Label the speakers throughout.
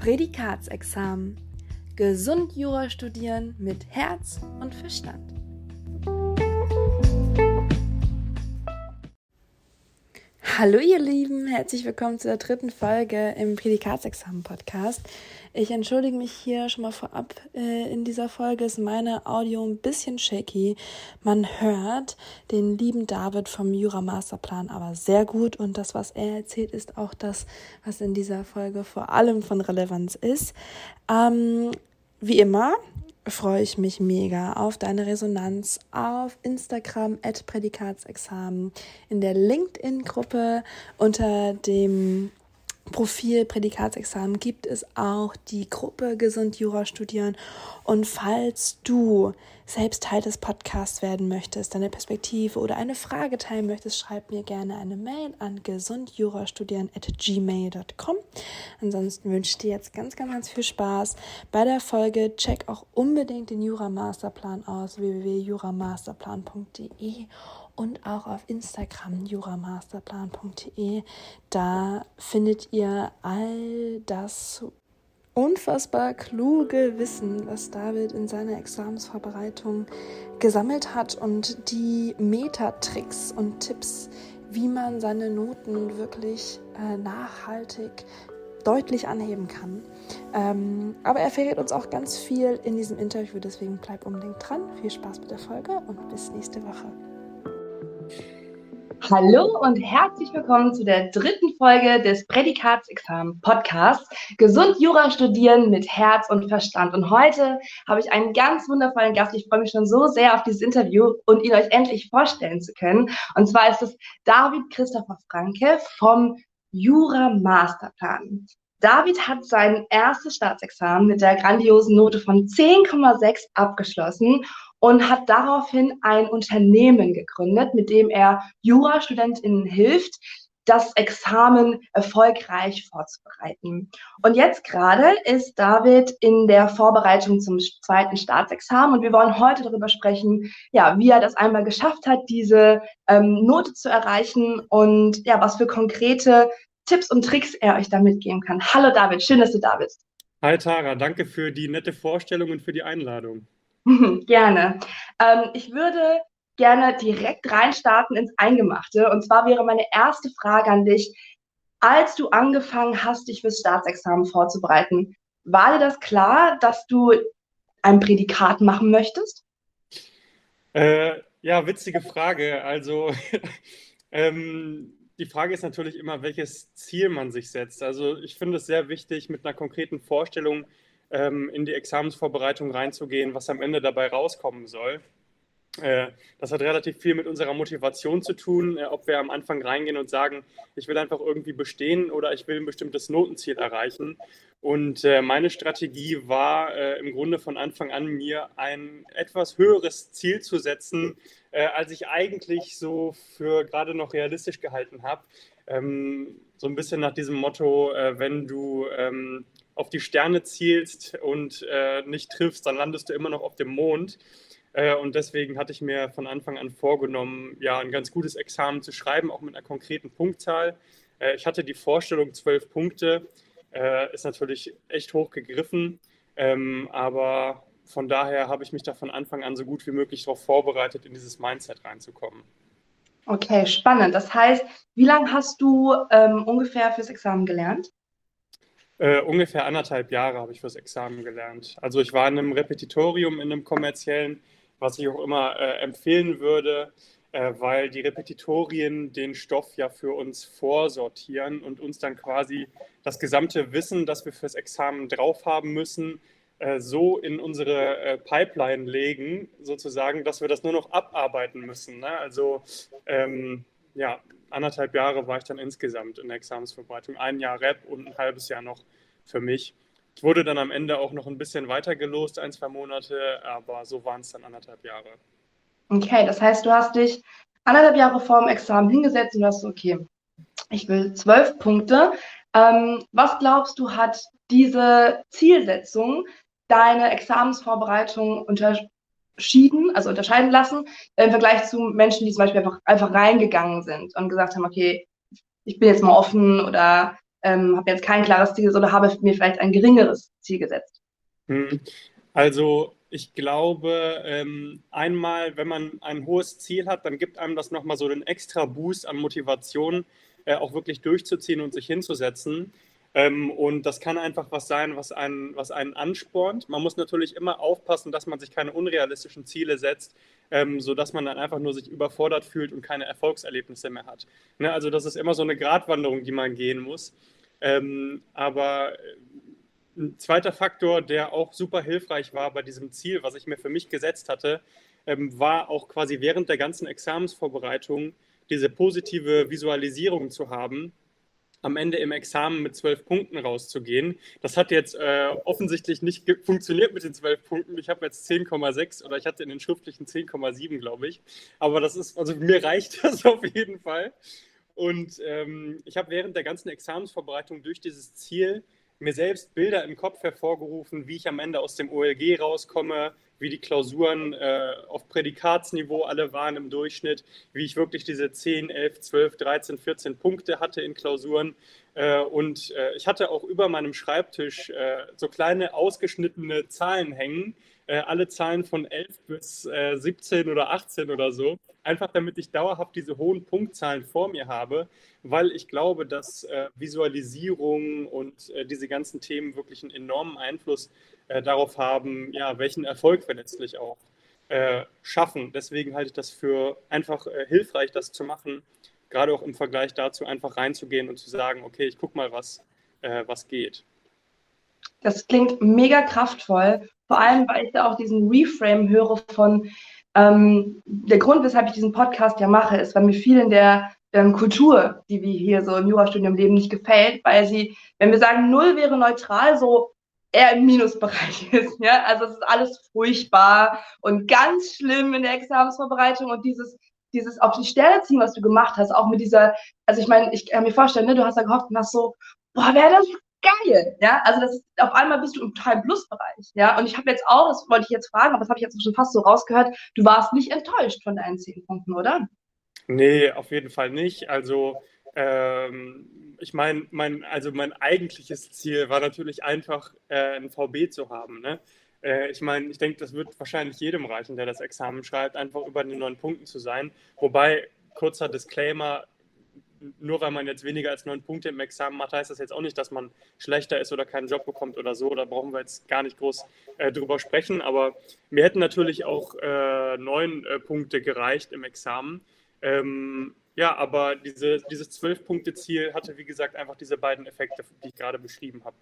Speaker 1: Prädikatsexamen. Gesund Jura studieren mit Herz und Verstand. Hallo ihr Lieben, herzlich willkommen zur dritten Folge im Prädikatsexamen-Podcast. Ich entschuldige mich hier schon mal vorab. Äh, in dieser Folge ist meine Audio ein bisschen shaky. Man hört den lieben David vom Jura Masterplan aber sehr gut und das, was er erzählt, ist auch das, was in dieser Folge vor allem von Relevanz ist. Ähm, wie immer freue ich mich mega auf deine Resonanz auf Instagram at Prädikatsexamen, in der LinkedIn-Gruppe unter dem Profil Prädikatsexamen gibt es auch die Gruppe Gesund Jura studieren. Und falls du selbst Teil des Podcasts werden möchtest, deine Perspektive oder eine Frage teilen möchtest, schreib mir gerne eine Mail an gesundjurastudieren.gmail.com. Ansonsten wünsche ich dir jetzt ganz, ganz, ganz viel Spaß bei der Folge. Check auch unbedingt den Jura Masterplan aus, www.juramasterplan.de und auch auf Instagram juramasterplan.de. Da findet ihr all das unfassbar kluge Wissen, was David in seiner Examensvorbereitung gesammelt hat und die Metatricks und Tipps, wie man seine Noten wirklich äh, nachhaltig deutlich anheben kann. Ähm, aber er verrät uns auch ganz viel in diesem Interview, deswegen bleib unbedingt dran. Viel Spaß mit der Folge und bis nächste Woche.
Speaker 2: Hallo und herzlich willkommen zu der dritten Folge des Prädikatsexamen Podcasts Gesund Jura studieren mit Herz und Verstand. Und heute habe ich einen ganz wundervollen Gast. Ich freue mich schon so sehr auf dieses Interview und ihn euch endlich vorstellen zu können. Und zwar ist es David Christopher Franke vom Jura Masterplan. David hat sein erstes Staatsexamen mit der grandiosen Note von 10,6 abgeschlossen und hat daraufhin ein Unternehmen gegründet, mit dem er Jurastudentinnen hilft, das Examen erfolgreich vorzubereiten. Und jetzt gerade ist David in der Vorbereitung zum zweiten Staatsexamen und wir wollen heute darüber sprechen, ja, wie er das einmal geschafft hat, diese ähm, Note zu erreichen und ja, was für konkrete Tipps und Tricks er euch da mitgeben kann. Hallo David, schön, dass du da bist.
Speaker 3: Hi Tara, danke für die nette Vorstellung und für die Einladung.
Speaker 2: Gerne. Ähm, ich würde gerne direkt reinstarten ins Eingemachte. Und zwar wäre meine erste Frage an dich, als du angefangen hast, dich fürs Staatsexamen vorzubereiten, war dir das klar, dass du ein Prädikat machen möchtest?
Speaker 3: Äh, ja, witzige Frage. Also ähm, die Frage ist natürlich immer, welches Ziel man sich setzt. Also ich finde es sehr wichtig, mit einer konkreten Vorstellung ähm, in die Examensvorbereitung reinzugehen, was am Ende dabei rauskommen soll. Äh, das hat relativ viel mit unserer Motivation zu tun, äh, ob wir am Anfang reingehen und sagen, ich will einfach irgendwie bestehen oder ich will ein bestimmtes Notenziel erreichen. Und äh, meine Strategie war im Grunde von Anfang an, mir ein etwas höheres Ziel zu setzen, als ich eigentlich so für gerade noch realistisch gehalten habe. Ähm, so ein bisschen nach diesem Motto, wenn du ähm, auf die Sterne zielst und nicht triffst, dann landest du immer noch auf dem Mond. Äh, und deswegen hatte ich mir von Anfang an vorgenommen, ja, ein ganz gutes Examen zu schreiben, auch mit einer konkreten Punktzahl. Äh, ich hatte die Vorstellung, zwölf Punkte, äh, ist natürlich echt hoch gegriffen, ähm, aber von daher habe ich mich da von Anfang an so gut wie möglich darauf vorbereitet, in dieses Mindset reinzukommen.
Speaker 2: Okay, spannend. Das heißt, wie lange hast du ähm, ungefähr fürs Examen gelernt?
Speaker 3: Äh, ungefähr anderthalb Jahre habe ich fürs Examen gelernt. Also ich war in einem Repetitorium, in einem kommerziellen was ich auch immer äh, empfehlen würde, äh, weil die Repetitorien den Stoff ja für uns vorsortieren und uns dann quasi das gesamte Wissen, das wir fürs Examen drauf haben müssen, äh, so in unsere äh, Pipeline legen, sozusagen, dass wir das nur noch abarbeiten müssen. Ne? Also ähm, ja, anderthalb Jahre war ich dann insgesamt in der Examensvorbereitung, ein Jahr Rep und ein halbes Jahr noch für mich. Ich wurde dann am Ende auch noch ein bisschen weiter gelost, ein, zwei Monate, aber so waren es dann anderthalb Jahre.
Speaker 2: Okay, das heißt, du hast dich anderthalb Jahre vor dem Examen hingesetzt und hast, okay, ich will zwölf Punkte. Ähm, was glaubst du, hat diese Zielsetzung deine Examensvorbereitung unterschieden, also unterscheiden lassen, im Vergleich zu Menschen, die zum Beispiel einfach, einfach reingegangen sind und gesagt haben, okay, ich bin jetzt mal offen oder ähm, habe jetzt kein klares Ziel oder habe mir vielleicht ein geringeres Ziel gesetzt?
Speaker 3: Hm. Also ich glaube, ähm, einmal, wenn man ein hohes Ziel hat, dann gibt einem das nochmal so einen extra Boost an Motivation, äh, auch wirklich durchzuziehen und sich hinzusetzen. Ähm, und das kann einfach was sein, was einen, was einen anspornt. Man muss natürlich immer aufpassen, dass man sich keine unrealistischen Ziele setzt, ähm, sodass man dann einfach nur sich überfordert fühlt und keine Erfolgserlebnisse mehr hat. Ne? Also das ist immer so eine Gratwanderung, die man gehen muss. Ähm, aber äh, ein zweiter Faktor, der auch super hilfreich war bei diesem Ziel, was ich mir für mich gesetzt hatte, ähm, war auch quasi während der ganzen Examensvorbereitung diese positive Visualisierung zu haben am Ende im Examen mit zwölf Punkten rauszugehen. Das hat jetzt äh, offensichtlich nicht funktioniert mit den zwölf Punkten. Ich habe jetzt 10,6 oder ich hatte in den schriftlichen 10,7, glaube ich. Aber das ist, also mir reicht das auf jeden Fall. Und ähm, ich habe während der ganzen Examensvorbereitung durch dieses Ziel mir selbst Bilder im Kopf hervorgerufen, wie ich am Ende aus dem OLG rauskomme, wie die Klausuren äh, auf Prädikatsniveau alle waren im Durchschnitt, wie ich wirklich diese 10, 11, 12, 13, 14 Punkte hatte in Klausuren. Äh, und äh, ich hatte auch über meinem Schreibtisch äh, so kleine ausgeschnittene Zahlen hängen, äh, alle Zahlen von 11 bis 17 äh, oder 18 oder so, einfach damit ich dauerhaft diese hohen Punktzahlen vor mir habe, weil ich glaube, dass Visualisierung und diese ganzen Themen wirklich einen enormen Einfluss äh, darauf haben, ja, welchen Erfolg wir letztlich auch äh, schaffen. Deswegen halte ich das für einfach äh, hilfreich, das zu machen, gerade auch im Vergleich dazu, einfach reinzugehen und zu sagen, okay, ich gucke mal, was, äh, was geht.
Speaker 2: Das klingt mega kraftvoll, vor allem, weil ich da auch diesen Reframe höre von, ähm, der Grund, weshalb ich diesen Podcast ja mache, ist, weil mir viel in der ähm, Kultur, die wir hier so im Jurastudium leben, nicht gefällt, weil sie, wenn wir sagen, null wäre neutral, so eher im Minusbereich ist. Ja? Also es ist alles furchtbar und ganz schlimm in der Examensvorbereitung und dieses, dieses auf die Stelle ziehen, was du gemacht hast, auch mit dieser, also ich meine, ich kann mir vorstellen, ne, du hast ja gehofft und hast so, boah, wäre das geil, ja, also das ist, auf einmal bist du im total Plus-Bereich, ja, und ich habe jetzt auch, das wollte ich jetzt fragen, aber das habe ich jetzt schon fast so rausgehört, du warst nicht enttäuscht von deinen zehn Punkten, oder?
Speaker 3: Nee, auf jeden Fall nicht, also ähm, ich meine, mein, also mein eigentliches Ziel war natürlich einfach, äh, ein VB zu haben. Ne? Äh, ich meine, ich denke, das wird wahrscheinlich jedem reichen, der das Examen schreibt, einfach über den neun Punkten zu sein. Wobei, kurzer Disclaimer, nur weil man jetzt weniger als neun Punkte im Examen hat, heißt das jetzt auch nicht, dass man schlechter ist oder keinen Job bekommt oder so. Da brauchen wir jetzt gar nicht groß äh, drüber sprechen. Aber mir hätten natürlich auch äh, neun äh, Punkte gereicht im Examen. Ähm, ja, aber diese, dieses Zwölf-Punkte-Ziel hatte, wie gesagt, einfach diese beiden Effekte, die ich gerade beschrieben habe.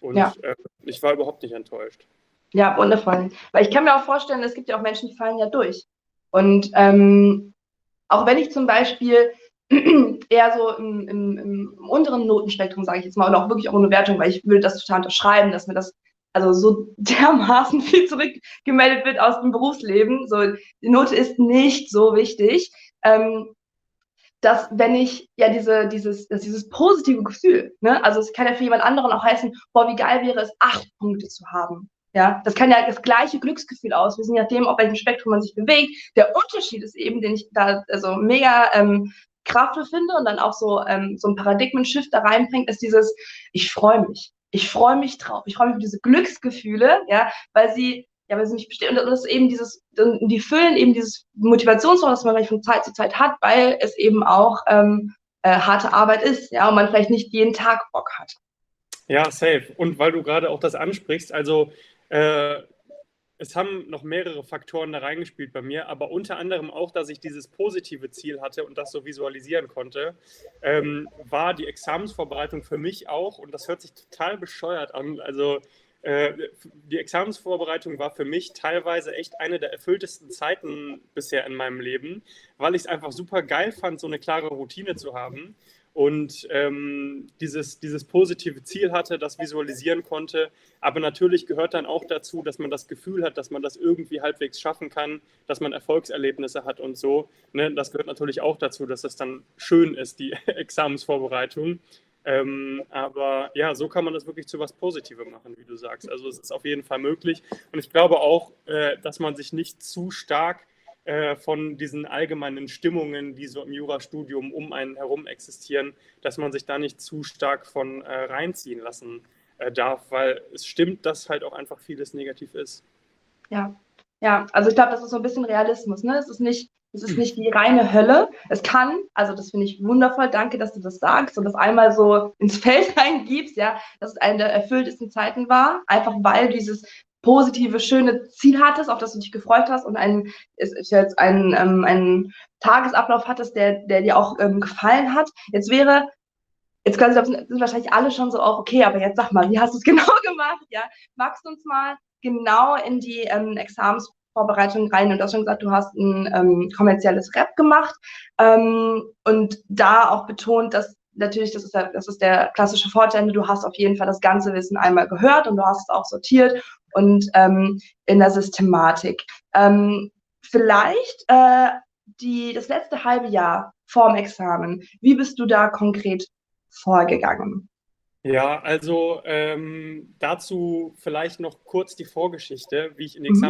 Speaker 3: Und ja. äh, ich war überhaupt nicht enttäuscht.
Speaker 2: Ja, wundervoll. Weil ich kann mir auch vorstellen, es gibt ja auch Menschen, die fallen ja durch. Und ähm, auch wenn ich zum Beispiel eher so im, im, im unteren Notenspektrum, sage ich jetzt mal, und auch wirklich auch ohne Wertung, weil ich würde das total unterschreiben, dass mir das also so dermaßen viel zurückgemeldet wird aus dem Berufsleben. So, die Note ist nicht so wichtig. Ähm, dass wenn ich ja diese, dieses, dieses positive Gefühl, ne, also es kann ja für jemand anderen auch heißen, boah, wie geil wäre es, acht Punkte zu haben. Ja, das kann ja das gleiche Glücksgefühl auslösen, je nachdem, auf welchem Spektrum man sich bewegt. Der Unterschied ist eben, den ich da also mega ähm, kraftvoll finde und dann auch so, ähm, so ein Paradigmen-Shift da reinbringt, ist dieses, ich freue mich. Ich freue mich drauf. Ich freue mich auf diese Glücksgefühle, ja, weil sie ja, weil sie nicht bestehen. Und das ist eben dieses, die füllen eben dieses Motivationsloch, das man vielleicht von Zeit zu Zeit hat, weil es eben auch ähm, äh, harte Arbeit ist, ja, und man vielleicht nicht jeden Tag Bock hat.
Speaker 3: Ja, safe. Und weil du gerade auch das ansprichst, also äh, es haben noch mehrere Faktoren da reingespielt bei mir, aber unter anderem auch, dass ich dieses positive Ziel hatte und das so visualisieren konnte, ähm, war die Examensvorbereitung für mich auch, und das hört sich total bescheuert an, also die Examensvorbereitung war für mich teilweise echt eine der erfülltesten Zeiten bisher in meinem Leben, weil ich es einfach super geil fand, so eine klare Routine zu haben und ähm, dieses, dieses positive Ziel hatte, das visualisieren konnte. Aber natürlich gehört dann auch dazu, dass man das Gefühl hat, dass man das irgendwie halbwegs schaffen kann, dass man Erfolgserlebnisse hat und so. Ne? Das gehört natürlich auch dazu, dass es dann schön ist, die Examensvorbereitung. Ähm, aber ja, so kann man das wirklich zu was Positivem machen, wie du sagst. Also es ist auf jeden Fall möglich. Und ich glaube auch, äh, dass man sich nicht zu stark äh, von diesen allgemeinen Stimmungen, die so im Jurastudium um einen herum existieren, dass man sich da nicht zu stark von äh, reinziehen lassen äh, darf, weil es stimmt, dass halt auch einfach vieles negativ ist.
Speaker 2: Ja, ja, also ich glaube, das ist so ein bisschen Realismus. Ne? Es ist nicht, es ist nicht die reine Hölle. Es kann, also das finde ich wundervoll. Danke, dass du das sagst und das einmal so ins Feld reingibst, ja, dass es eine der erfülltesten Zeiten war, einfach weil dieses positive, schöne Ziel hattest, auf das du dich gefreut hast und ein, ist, ist jetzt ein, ähm, einen Tagesablauf hattest, der, der dir auch ähm, gefallen hat. Jetzt wäre, jetzt ich, sind wahrscheinlich alle schon so auch, okay, aber jetzt sag mal, wie hast du es genau gemacht? Ja, magst du uns mal genau in die ähm, Examensvorbereitung rein und du hast schon gesagt, du hast ein ähm, kommerzielles Rap gemacht ähm, und da auch betont, dass natürlich, das ist, der, das ist der klassische Vorteil, du hast auf jeden Fall das ganze Wissen einmal gehört und du hast es auch sortiert und ähm, in der Systematik. Ähm, vielleicht äh, die, das letzte halbe Jahr vorm Examen, wie bist du da konkret vorgegangen?
Speaker 3: Ja, also ähm, dazu vielleicht noch kurz die Vorgeschichte, wie ich in die mhm.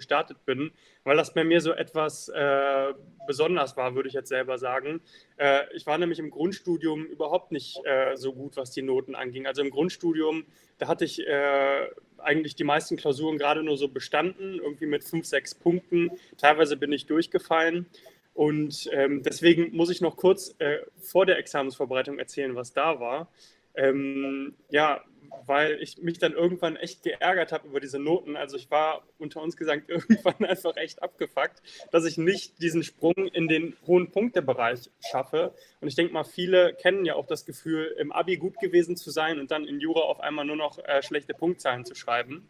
Speaker 3: Gestartet bin, weil das bei mir so etwas äh, besonders war, würde ich jetzt selber sagen. Äh, ich war nämlich im Grundstudium überhaupt nicht äh, so gut, was die Noten anging. Also im Grundstudium, da hatte ich äh, eigentlich die meisten Klausuren gerade nur so bestanden, irgendwie mit fünf, sechs Punkten. Teilweise bin ich durchgefallen. Und ähm, deswegen muss ich noch kurz äh, vor der Examensvorbereitung erzählen, was da war. Ähm, ja, weil ich mich dann irgendwann echt geärgert habe über diese Noten. Also ich war unter uns gesagt irgendwann einfach echt abgefuckt, dass ich nicht diesen Sprung in den hohen Punktebereich schaffe. Und ich denke mal, viele kennen ja auch das Gefühl, im Abi gut gewesen zu sein und dann in Jura auf einmal nur noch äh, schlechte Punktzahlen zu schreiben.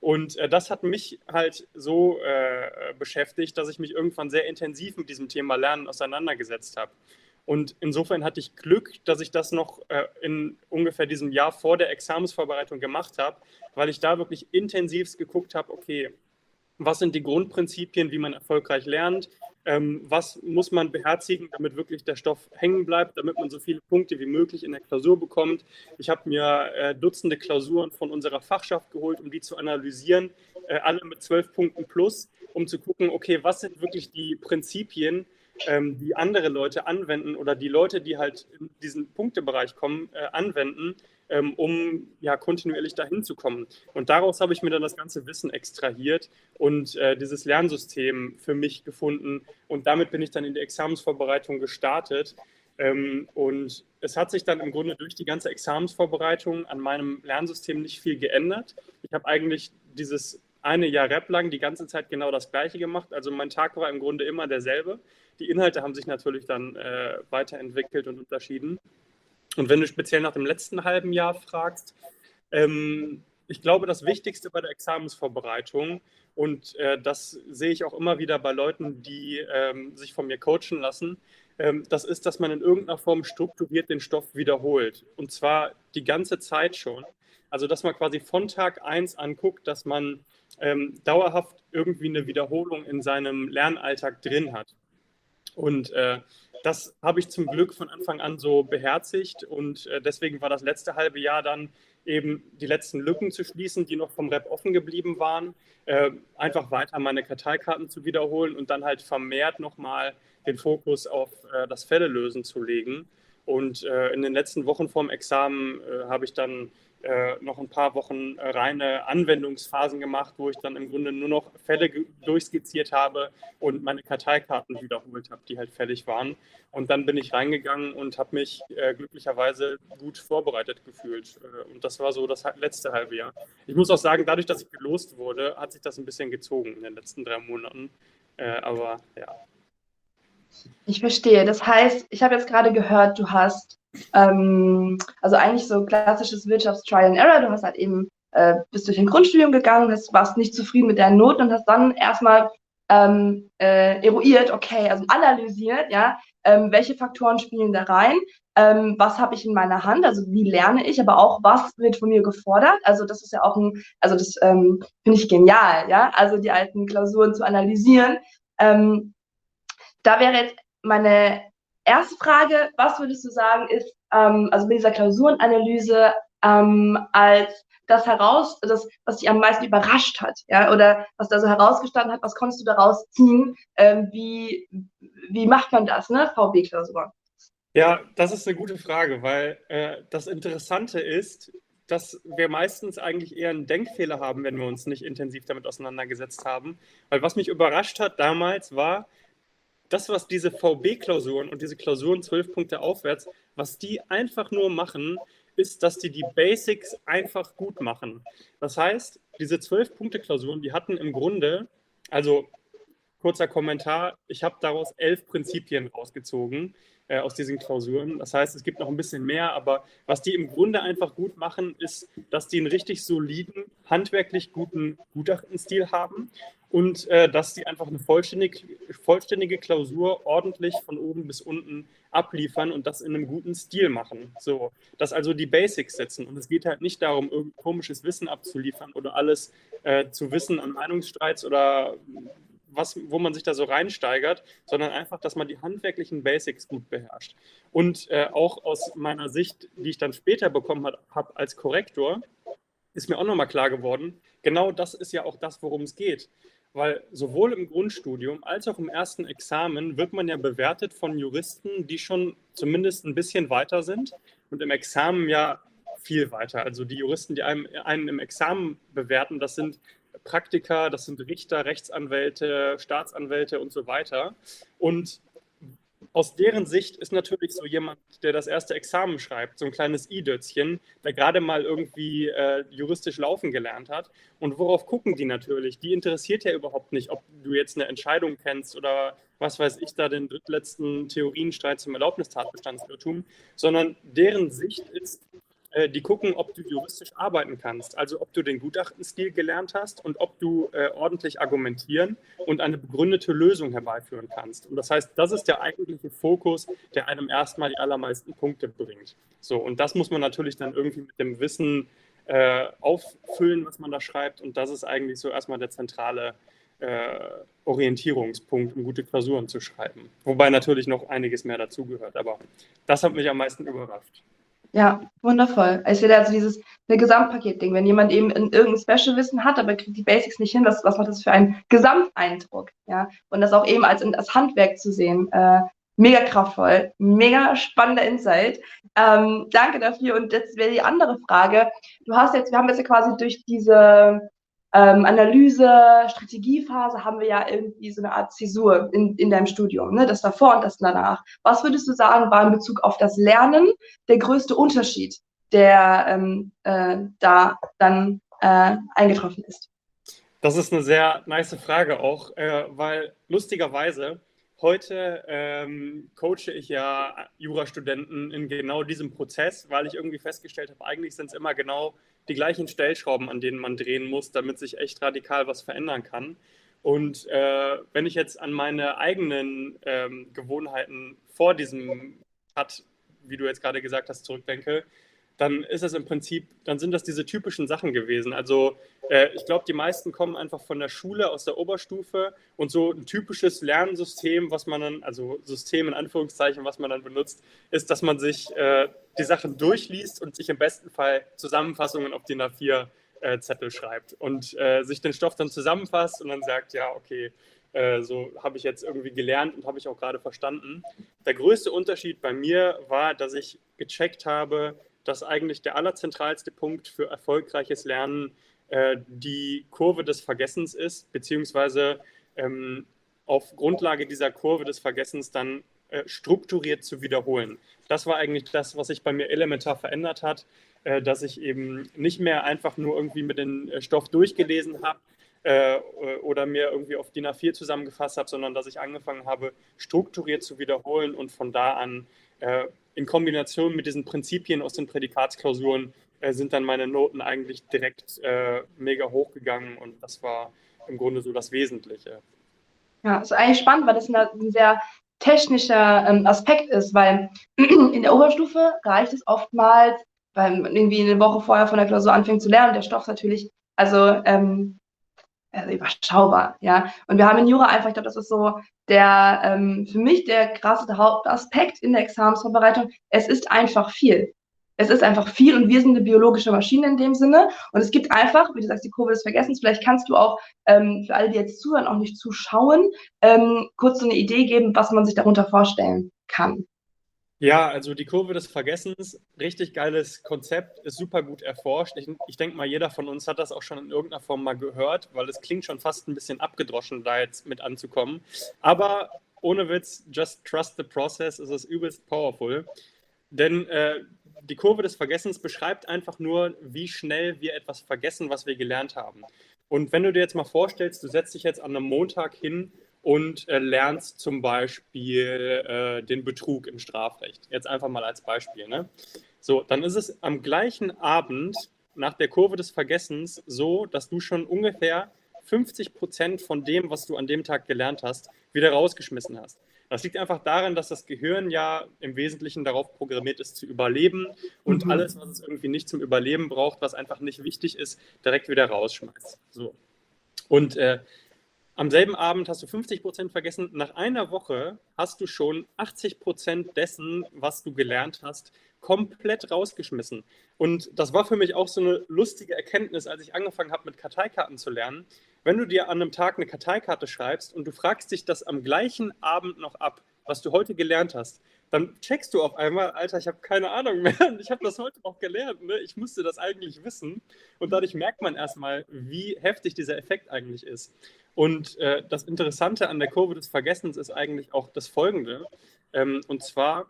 Speaker 3: Und äh, das hat mich halt so äh, beschäftigt, dass ich mich irgendwann sehr intensiv mit diesem Thema Lernen auseinandergesetzt habe. Und insofern hatte ich Glück, dass ich das noch äh, in ungefähr diesem Jahr vor der Examensvorbereitung gemacht habe, weil ich da wirklich intensivst geguckt habe, okay, was sind die Grundprinzipien, wie man erfolgreich lernt, ähm, was muss man beherzigen, damit wirklich der Stoff hängen bleibt, damit man so viele Punkte wie möglich in der Klausur bekommt. Ich habe mir äh, Dutzende Klausuren von unserer Fachschaft geholt, um die zu analysieren, äh, alle mit zwölf Punkten plus, um zu gucken, okay, was sind wirklich die Prinzipien, ähm, die andere Leute anwenden oder die Leute, die halt in diesen Punktebereich kommen, äh, anwenden, ähm, um ja kontinuierlich dahin zu kommen. Und daraus habe ich mir dann das ganze Wissen extrahiert und äh, dieses Lernsystem für mich gefunden. Und damit bin ich dann in die Examensvorbereitung gestartet. Ähm, und es hat sich dann im Grunde durch die ganze Examensvorbereitung an meinem Lernsystem nicht viel geändert. Ich habe eigentlich dieses eine Jahr Rap lang die ganze Zeit genau das Gleiche gemacht. Also mein Tag war im Grunde immer derselbe. Die Inhalte haben sich natürlich dann äh, weiterentwickelt und unterschieden. Und wenn du speziell nach dem letzten halben Jahr fragst, ähm, ich glaube, das Wichtigste bei der Examensvorbereitung, und äh, das sehe ich auch immer wieder bei Leuten, die ähm, sich von mir coachen lassen, ähm, das ist, dass man in irgendeiner Form strukturiert den Stoff wiederholt. Und zwar die ganze Zeit schon. Also, dass man quasi von Tag 1 anguckt, dass man ähm, dauerhaft irgendwie eine Wiederholung in seinem Lernalltag drin hat. Und äh, das habe ich zum Glück von Anfang an so beherzigt und äh, deswegen war das letzte halbe Jahr dann eben die letzten Lücken zu schließen, die noch vom Rap offen geblieben waren, äh, einfach weiter meine Karteikarten zu wiederholen und dann halt vermehrt nochmal den Fokus auf äh, das Fälle zu legen. Und äh, in den letzten Wochen vorm Examen äh, habe ich dann äh, noch ein paar Wochen äh, reine Anwendungsphasen gemacht, wo ich dann im Grunde nur noch Fälle durchskizziert habe und meine Karteikarten wiederholt habe, die halt fällig waren. Und dann bin ich reingegangen und habe mich äh, glücklicherweise gut vorbereitet gefühlt. Äh, und das war so das letzte halbe Jahr. Ich muss auch sagen, dadurch, dass ich gelost wurde, hat sich das ein bisschen gezogen in den letzten drei Monaten. Äh, aber ja.
Speaker 2: Ich verstehe. Das heißt, ich habe jetzt gerade gehört, du hast ähm, also eigentlich so klassisches Wirtschafts-Trial and Error. Du hast halt eben, äh, bist durch ein Grundstudium gegangen, hast, warst nicht zufrieden mit deinen Noten und hast dann erstmal ähm, äh, eruiert, okay, also analysiert, ja, ähm, welche Faktoren spielen da rein, ähm, was habe ich in meiner Hand, also wie lerne ich, aber auch was wird von mir gefordert. Also das ist ja auch ein, also das ähm, finde ich genial, ja, also die alten Klausuren zu analysieren. Ähm, da wäre jetzt meine erste Frage, was würdest du sagen, ist, ähm, also mit dieser Klausurenanalyse ähm, als das heraus, das, was dich am meisten überrascht hat, ja, oder was da so herausgestanden hat, was konntest du daraus ziehen? Ähm, wie, wie macht man das, ne, VB-Klausur?
Speaker 3: Ja, das ist eine gute Frage, weil äh, das Interessante ist, dass wir meistens eigentlich eher einen Denkfehler haben, wenn wir uns nicht intensiv damit auseinandergesetzt haben. Weil was mich überrascht hat damals war, das, was diese VB-Klausuren und diese Klausuren zwölf Punkte aufwärts, was die einfach nur machen, ist, dass die die Basics einfach gut machen. Das heißt, diese zwölf Punkte Klausuren, die hatten im Grunde, also kurzer Kommentar, ich habe daraus elf Prinzipien rausgezogen äh, aus diesen Klausuren. Das heißt, es gibt noch ein bisschen mehr, aber was die im Grunde einfach gut machen, ist, dass die einen richtig soliden, handwerklich guten Gutachtenstil haben und äh, dass die einfach eine vollständig, vollständige Klausur ordentlich von oben bis unten abliefern und das in einem guten Stil machen. So, dass also die Basics setzen. Und es geht halt nicht darum, irgendein komisches Wissen abzuliefern oder alles äh, zu wissen an Meinungsstreits oder was, wo man sich da so reinsteigert, sondern einfach, dass man die handwerklichen Basics gut beherrscht. Und äh, auch aus meiner Sicht, die ich dann später bekommen habe als Korrektor, ist mir auch nochmal klar geworden, genau das ist ja auch das, worum es geht. Weil sowohl im Grundstudium als auch im ersten Examen wird man ja bewertet von Juristen, die schon zumindest ein bisschen weiter sind und im Examen ja viel weiter. Also die Juristen, die einem, einen im Examen bewerten, das sind Praktiker, das sind Richter, Rechtsanwälte, Staatsanwälte und so weiter. Und aus deren Sicht ist natürlich so jemand, der das erste Examen schreibt, so ein kleines I-Dötzchen, der gerade mal irgendwie äh, juristisch laufen gelernt hat. Und worauf gucken die natürlich? Die interessiert ja überhaupt nicht, ob du jetzt eine Entscheidung kennst oder was weiß ich da, den drittletzten Theorienstreit zum Erlaubnistatbestandsirrtum, sondern deren Sicht ist, äh, die gucken, ob du juristisch arbeiten kannst, also ob du den Gutachtenstil gelernt hast und ob du äh, ordentlich argumentieren und eine begründete Lösung herbeiführen kannst. Und das heißt, das ist der eigentliche Fokus, der einem erstmal die allermeisten Punkte bringt. So, und das muss man natürlich dann irgendwie mit dem Wissen äh, auffüllen, was man da schreibt. Und das ist eigentlich so erstmal der zentrale äh, Orientierungspunkt, um gute Klausuren zu schreiben. Wobei natürlich noch einiges mehr dazugehört. Aber das hat mich am meisten überrascht.
Speaker 2: Ja, wundervoll. Es wird also dieses eine Gesamtpaket-Ding. Wenn jemand eben irgendein Special-Wissen hat, aber kriegt die Basics nicht hin, was, was macht das für einen Gesamteindruck? Ja, und das auch eben als, als Handwerk zu sehen. Äh, mega kraftvoll, mega spannender Insight. Ähm, danke dafür. Und jetzt wäre die andere Frage. Du hast jetzt, wir haben jetzt ja quasi durch diese ähm, Analyse, Strategiephase haben wir ja irgendwie so eine Art Zäsur in, in deinem Studium, ne? das davor und das danach. Was würdest du sagen, war in Bezug auf das Lernen der größte Unterschied, der ähm, äh, da dann äh, eingetroffen ist?
Speaker 3: Das ist eine sehr nice Frage auch, äh, weil lustigerweise heute ähm, coache ich ja Jurastudenten in genau diesem Prozess, weil ich irgendwie festgestellt habe, eigentlich sind es immer genau die gleichen Stellschrauben, an denen man drehen muss, damit sich echt radikal was verändern kann. Und äh, wenn ich jetzt an meine eigenen ähm, Gewohnheiten vor diesem Cut, wie du jetzt gerade gesagt hast, zurückdenke, dann ist es im Prinzip, dann sind das diese typischen Sachen gewesen. Also äh, ich glaube, die meisten kommen einfach von der Schule, aus der Oberstufe und so ein typisches Lernsystem, was man dann, also System in Anführungszeichen, was man dann benutzt, ist, dass man sich äh, die Sachen durchliest und sich im besten Fall Zusammenfassungen auf den A4 äh, Zettel schreibt und äh, sich den Stoff dann zusammenfasst und dann sagt, ja, okay, äh, so habe ich jetzt irgendwie gelernt und habe ich auch gerade verstanden. Der größte Unterschied bei mir war, dass ich gecheckt habe, dass eigentlich der allerzentralste Punkt für erfolgreiches Lernen äh, die Kurve des Vergessens ist, beziehungsweise ähm, auf Grundlage dieser Kurve des Vergessens dann äh, strukturiert zu wiederholen. Das war eigentlich das, was sich bei mir elementar verändert hat, äh, dass ich eben nicht mehr einfach nur irgendwie mit dem äh, Stoff durchgelesen habe, äh, oder mir irgendwie auf DIN A4 zusammengefasst habe, sondern dass ich angefangen habe, strukturiert zu wiederholen und von da an äh, in Kombination mit diesen Prinzipien aus den Prädikatsklausuren äh, sind dann meine Noten eigentlich direkt äh, mega hochgegangen und das war im Grunde so das Wesentliche.
Speaker 2: Ja, ist eigentlich spannend, weil das ein sehr technischer ähm, Aspekt ist, weil in der Oberstufe reicht es oftmals, weil man irgendwie eine Woche vorher von der Klausur anfängt zu lernen, der Stoff natürlich, also ähm, also überschaubar, ja. Und wir haben in Jura einfach, ich glaube, das ist so der, ähm, für mich der krasse Hauptaspekt in der Examensvorbereitung. Es ist einfach viel. Es ist einfach viel und wir sind eine biologische Maschine in dem Sinne. Und es gibt einfach, wie du sagst, die Kurve des Vergessens. Vielleicht kannst du auch ähm, für alle, die jetzt zuhören, auch nicht zuschauen, ähm, kurz so eine Idee geben, was man sich darunter vorstellen kann.
Speaker 3: Ja, also die Kurve des Vergessens, richtig geiles Konzept, ist super gut erforscht. Ich, ich denke mal, jeder von uns hat das auch schon in irgendeiner Form mal gehört, weil es klingt schon fast ein bisschen abgedroschen, da jetzt mit anzukommen. Aber ohne Witz, just trust the process, ist es übelst powerful. Denn äh, die Kurve des Vergessens beschreibt einfach nur, wie schnell wir etwas vergessen, was wir gelernt haben. Und wenn du dir jetzt mal vorstellst, du setzt dich jetzt an einem Montag hin und äh, lernst zum Beispiel äh, den Betrug im Strafrecht. Jetzt einfach mal als Beispiel. Ne? So, dann ist es am gleichen Abend nach der Kurve des Vergessens so, dass du schon ungefähr 50 Prozent von dem, was du an dem Tag gelernt hast, wieder rausgeschmissen hast. Das liegt einfach daran, dass das Gehirn ja im Wesentlichen darauf programmiert ist, zu überleben und mhm. alles, was es irgendwie nicht zum Überleben braucht, was einfach nicht wichtig ist, direkt wieder rausschmeißt. So. Und äh, am selben Abend hast du 50 Prozent vergessen. Nach einer Woche hast du schon 80 Prozent dessen, was du gelernt hast, komplett rausgeschmissen. Und das war für mich auch so eine lustige Erkenntnis, als ich angefangen habe, mit Karteikarten zu lernen. Wenn du dir an einem Tag eine Karteikarte schreibst und du fragst dich das am gleichen Abend noch ab, was du heute gelernt hast, dann checkst du auf einmal, Alter, ich habe keine Ahnung mehr. Ich habe das heute noch gelernt. Ne? Ich musste das eigentlich wissen. Und dadurch merkt man erstmal, wie heftig dieser Effekt eigentlich ist. Und äh, das Interessante an der Kurve des Vergessens ist eigentlich auch das Folgende. Ähm, und zwar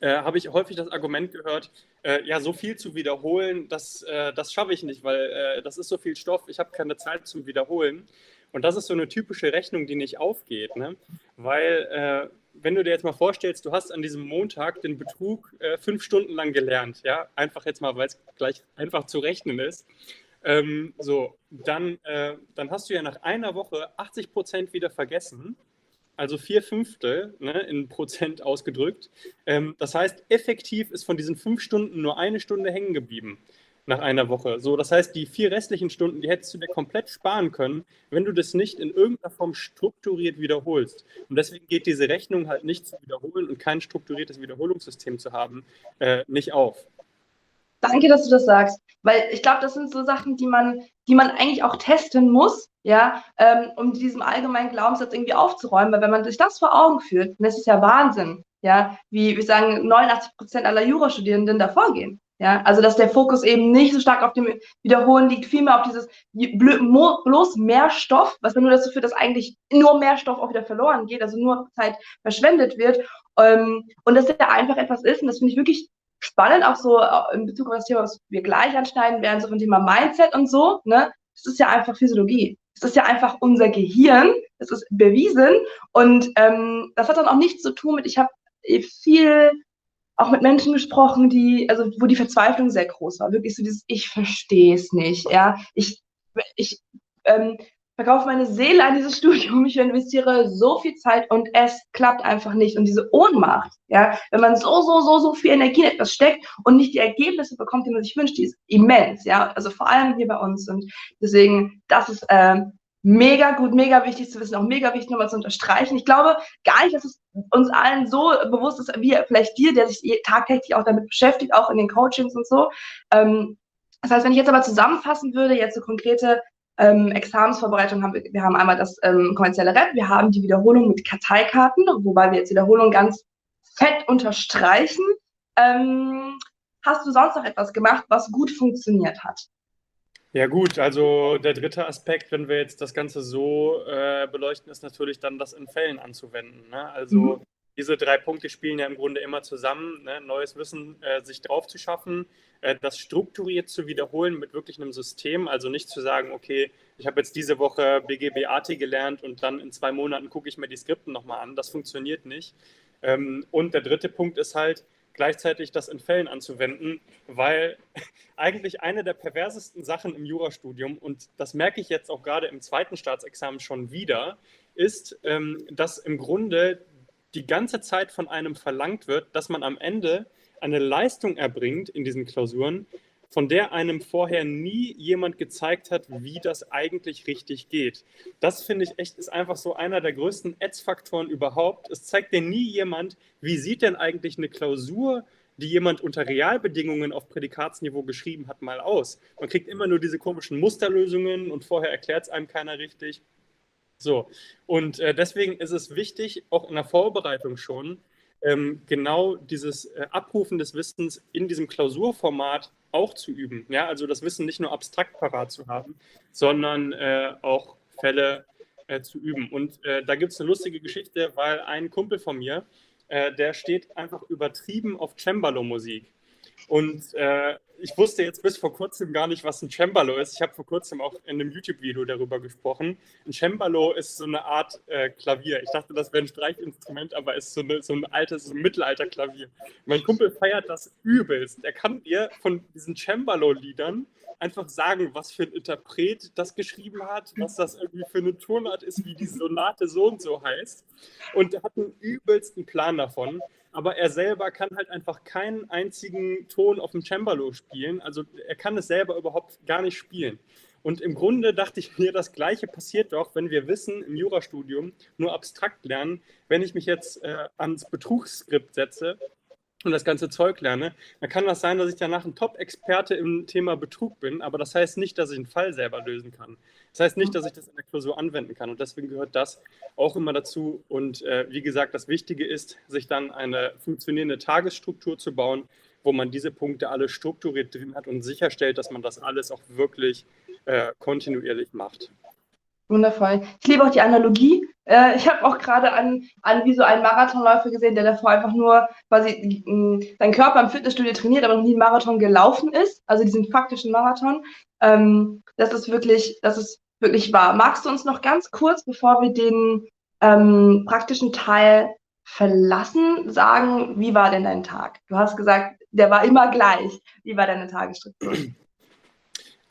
Speaker 3: äh, habe ich häufig das Argument gehört, äh, ja, so viel zu wiederholen, das, äh, das schaffe ich nicht, weil äh, das ist so viel Stoff, ich habe keine Zeit zum Wiederholen. Und das ist so eine typische Rechnung, die nicht aufgeht, ne? weil äh, wenn du dir jetzt mal vorstellst, du hast an diesem Montag den Betrug fünf Stunden lang gelernt, ja, einfach jetzt mal, weil es gleich einfach zu rechnen ist. Ähm, so, dann, äh, dann hast du ja nach einer Woche 80 Prozent wieder vergessen, also vier Fünftel ne, in Prozent ausgedrückt. Ähm, das heißt, effektiv ist von diesen fünf Stunden nur eine Stunde hängen geblieben nach einer Woche. So, das heißt, die vier restlichen Stunden, die hättest du dir komplett sparen können, wenn du das nicht in irgendeiner Form strukturiert wiederholst. Und deswegen geht diese Rechnung halt nicht zu wiederholen und kein strukturiertes Wiederholungssystem zu haben, äh, nicht auf.
Speaker 2: Danke, dass du das sagst, weil ich glaube, das sind so Sachen, die man, die man eigentlich auch testen muss, ja, ähm, um diesem allgemeinen Glaubenssatz irgendwie aufzuräumen. Weil wenn man sich das vor Augen führt, dann ist es ja Wahnsinn, ja, wie wir sagen, 89 Prozent aller Jurastudierenden da vorgehen. Ja, also dass der Fokus eben nicht so stark auf dem Wiederholen liegt, vielmehr auf dieses bloß mehr Stoff, was nur dazu führt, dass eigentlich nur mehr Stoff auch wieder verloren geht, also nur Zeit verschwendet wird. Ähm, und dass ja einfach etwas ist, und das finde ich wirklich spannend, auch so äh, in Bezug auf das Thema, was wir gleich anschneiden werden, so von Thema Mindset und so, ne? Das ist ja einfach Physiologie. Das ist ja einfach unser Gehirn. Das ist bewiesen. Und ähm, das hat dann auch nichts zu tun mit, ich habe viel auch mit Menschen gesprochen, die, also wo die Verzweiflung sehr groß war. Wirklich so dieses, ich verstehe es nicht, ja. Ich, ich ähm, verkaufe meine Seele an dieses Studium, ich investiere so viel Zeit und es klappt einfach nicht. Und diese Ohnmacht, ja, wenn man so, so, so, so viel Energie in etwas steckt und nicht die Ergebnisse bekommt, die man sich wünscht, die ist immens, ja, also vor allem hier bei uns. Und deswegen, das ist äh, mega gut, mega wichtig zu wissen, auch mega wichtig nochmal zu unterstreichen. Ich glaube gar nicht, dass es uns allen so bewusst ist, wie vielleicht dir, der sich tagtäglich auch damit beschäftigt, auch in den Coachings und so. Ähm, das heißt, wenn ich jetzt aber zusammenfassen würde, jetzt so konkrete ähm, Examensvorbereitung haben wir, wir haben einmal das ähm, kommerzielle Rep, wir haben die Wiederholung mit Karteikarten, wobei wir jetzt Wiederholung ganz fett unterstreichen. Ähm, hast du sonst noch etwas gemacht, was gut funktioniert hat?
Speaker 3: Ja gut, also der dritte Aspekt, wenn wir jetzt das Ganze so äh, beleuchten, ist natürlich dann das in Fällen anzuwenden. Ne? Also mhm. diese drei Punkte spielen ja im Grunde immer zusammen, ne? neues Wissen äh, sich drauf zu schaffen, das strukturiert zu wiederholen mit wirklich einem System. Also nicht zu sagen, okay, ich habe jetzt diese Woche BGB AT gelernt und dann in zwei Monaten gucke ich mir die Skripten nochmal an. Das funktioniert nicht. Ähm, und der dritte Punkt ist halt, gleichzeitig das in Fällen anzuwenden, weil eigentlich eine der perversesten Sachen im Jurastudium, und das merke ich jetzt auch gerade im zweiten Staatsexamen schon wieder, ist, ähm, dass im Grunde die ganze Zeit von einem verlangt wird, dass man am Ende eine Leistung erbringt in diesen Klausuren, von der einem vorher nie jemand gezeigt hat, wie das eigentlich richtig geht. Das finde ich echt ist einfach so einer der größten Ads-Faktoren überhaupt. Es zeigt dir nie jemand, wie sieht denn eigentlich eine Klausur die jemand unter Realbedingungen auf Prädikatsniveau geschrieben hat, mal aus. Man kriegt immer nur diese komischen Musterlösungen und vorher erklärt es einem keiner richtig. So, und äh, deswegen ist es wichtig, auch in der Vorbereitung schon, ähm, genau dieses äh, Abrufen des Wissens in diesem Klausurformat auch zu üben. Ja, also das Wissen nicht nur abstrakt parat zu haben, sondern äh, auch Fälle äh, zu üben. Und äh, da gibt es eine lustige Geschichte, weil ein Kumpel von mir, äh, der steht einfach übertrieben auf Cembalo-Musik. Und äh, ich wusste jetzt bis vor kurzem gar nicht, was ein Cembalo ist. Ich habe vor kurzem auch in einem YouTube-Video darüber gesprochen. Ein Cembalo ist so eine Art äh, Klavier. Ich dachte, das wäre ein Streichinstrument, aber ist so, eine, so ein altes, so Mittelalter-Klavier. Mein Kumpel feiert das übelst. Er kann dir von diesen Cembalo-Liedern einfach sagen, was für ein Interpret das geschrieben hat, was das irgendwie für eine Tonart ist, wie die Sonate so und so heißt. Und er hat einen übelsten Plan davon aber er selber kann halt einfach keinen einzigen Ton auf dem Cembalo spielen. Also er kann es selber überhaupt gar nicht spielen. Und im Grunde dachte ich mir, das Gleiche passiert doch, wenn wir Wissen im Jurastudium nur abstrakt lernen. Wenn ich mich jetzt äh, ans Betrugsskript setze und das ganze Zeug lerne, dann kann das sein, dass ich danach ein Top-Experte im Thema Betrug bin, aber das heißt nicht, dass ich einen Fall selber lösen kann. Das heißt nicht, dass ich das in der Klausur anwenden kann und deswegen gehört das auch immer dazu. Und äh, wie gesagt, das Wichtige ist, sich dann eine funktionierende Tagesstruktur zu bauen, wo man diese Punkte alle strukturiert drin hat und sicherstellt, dass man das alles auch wirklich äh, kontinuierlich macht.
Speaker 2: Wundervoll. Ich liebe auch die Analogie. Äh, ich habe auch gerade an, an wie so einen Marathonläufer gesehen, der davor einfach nur quasi mh, seinen Körper im Fitnessstudio trainiert, aber noch nie einen Marathon gelaufen ist, also diesen faktischen Marathon. Ähm, das ist wirklich, das ist wirklich wahr. Magst du uns noch ganz kurz, bevor wir den ähm, praktischen Teil verlassen, sagen, wie war denn dein Tag? Du hast gesagt, der war immer gleich. Wie war deine Tagesstruktur?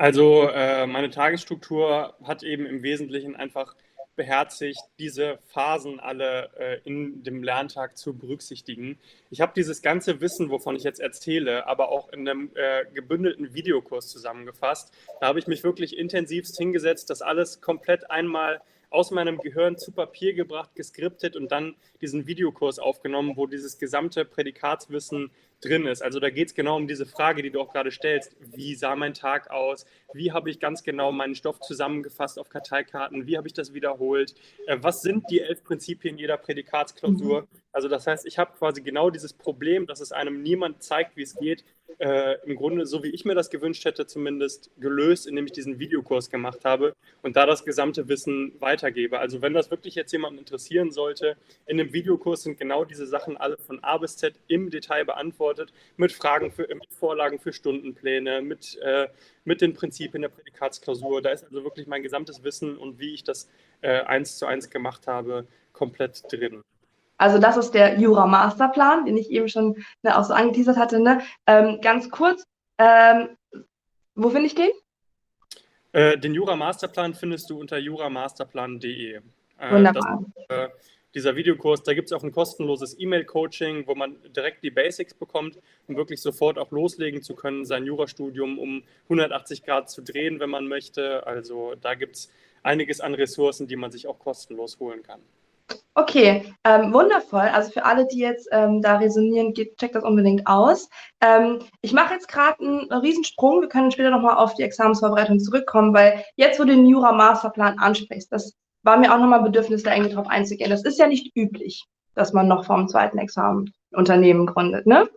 Speaker 3: Also äh, meine Tagesstruktur hat eben im Wesentlichen einfach beherzigt, diese Phasen alle äh, in dem Lerntag zu berücksichtigen. Ich habe dieses ganze Wissen, wovon ich jetzt erzähle, aber auch in einem äh, gebündelten Videokurs zusammengefasst. Da habe ich mich wirklich intensivst hingesetzt, das alles komplett einmal aus meinem Gehirn zu Papier gebracht, geskriptet und dann diesen Videokurs aufgenommen, wo dieses gesamte Prädikatswissen drin ist. Also da geht es genau um diese Frage, die du auch gerade stellst. Wie sah mein Tag aus? Wie habe ich ganz genau meinen Stoff zusammengefasst auf Karteikarten? Wie habe ich das wiederholt? Äh, was sind die elf Prinzipien jeder Prädikatsklausur? Mhm. Also das heißt, ich habe quasi genau dieses Problem, dass es einem niemand zeigt, wie es geht, äh, im Grunde, so wie ich mir das gewünscht hätte, zumindest gelöst, indem ich diesen Videokurs gemacht habe und da das gesamte Wissen weitergebe. Also wenn das wirklich jetzt jemanden interessieren sollte, in dem Videokurs sind genau diese Sachen alle von A bis Z im Detail beantwortet, mit Fragen für, mit Vorlagen für Stundenpläne, mit, äh, mit den Prinzipien der Prädikatsklausur. Da ist also wirklich mein gesamtes Wissen und wie ich das äh, eins zu eins gemacht habe, komplett drin.
Speaker 2: Also das ist der Jura-Masterplan, den ich eben schon ne, auch so angeteasert hatte. Ne? Ähm, ganz kurz, ähm, wo finde ich den?
Speaker 3: Äh, den Jura-Masterplan findest du unter juramasterplan.de. Äh,
Speaker 2: Wunderbar.
Speaker 3: Das, äh, dieser Videokurs, da gibt es auch ein kostenloses E-Mail-Coaching, wo man direkt die Basics bekommt, um wirklich sofort auch loslegen zu können, sein Jurastudium um 180 Grad zu drehen, wenn man möchte. Also da gibt es einiges an Ressourcen, die man sich auch kostenlos holen kann.
Speaker 2: Okay, ähm, wundervoll. Also für alle, die jetzt ähm, da resonieren, geht, checkt das unbedingt aus. Ähm, ich mache jetzt gerade einen Riesensprung. Wir können später nochmal auf die Examensvorbereitung zurückkommen, weil jetzt, wo du den Jura-Masterplan ansprichst, das war mir auch nochmal Bedürfnis, da irgendwie drauf einzugehen. Das ist ja nicht üblich, dass man noch vorm zweiten Examen Unternehmen gründet, ne?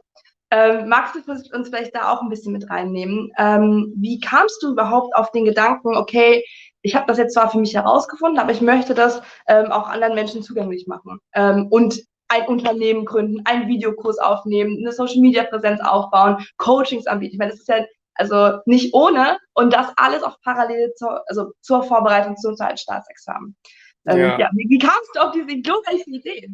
Speaker 2: Ähm, magst du uns vielleicht da auch ein bisschen mit reinnehmen? Ähm, wie kamst du überhaupt auf den Gedanken, okay, ich habe das jetzt zwar für mich herausgefunden, aber ich möchte das ähm, auch anderen Menschen zugänglich machen ähm, und ein Unternehmen gründen, einen Videokurs aufnehmen, eine Social Media Präsenz aufbauen, Coachings anbieten. Ich meine, das ist ja also nicht ohne und das alles auch parallel zur, also zur Vorbereitung zum zweiten Staatsexamen. Ähm, ja. ja. Wie, wie kamst du auf diese glorreiche Idee?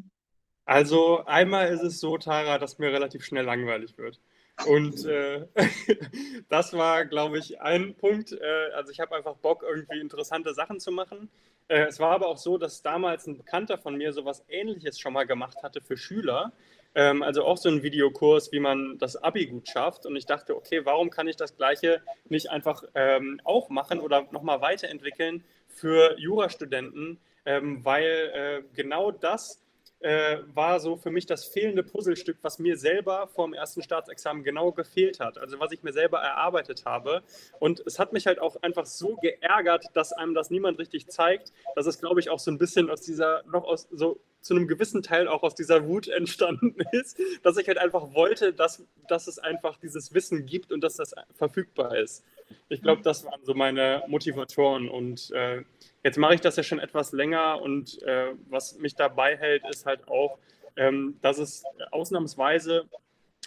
Speaker 3: Also einmal ist es so, Tara, dass mir relativ schnell langweilig wird. Und äh, das war, glaube ich, ein Punkt. Äh, also ich habe einfach Bock, irgendwie interessante Sachen zu machen. Äh, es war aber auch so, dass damals ein Bekannter von mir sowas Ähnliches schon mal gemacht hatte für Schüler. Ähm, also auch so ein Videokurs, wie man das Abi gut schafft. Und ich dachte, okay, warum kann ich das Gleiche nicht einfach ähm, auch machen oder nochmal weiterentwickeln für Jurastudenten? Ähm, weil äh, genau das äh, war so für mich das fehlende Puzzlestück, was mir selber vor dem ersten Staatsexamen genau gefehlt hat. Also was ich mir selber erarbeitet habe. Und es hat mich halt auch einfach so geärgert, dass einem das niemand richtig zeigt, dass es, glaube ich, auch so ein bisschen aus dieser, noch aus so zu einem gewissen Teil auch aus dieser Wut entstanden ist, dass ich halt einfach wollte, dass, dass es einfach dieses Wissen gibt und dass das verfügbar ist. Ich glaube, das waren so meine Motivatoren und äh, Jetzt mache ich das ja schon etwas länger und äh, was mich dabei hält, ist halt auch, ähm, dass es ausnahmsweise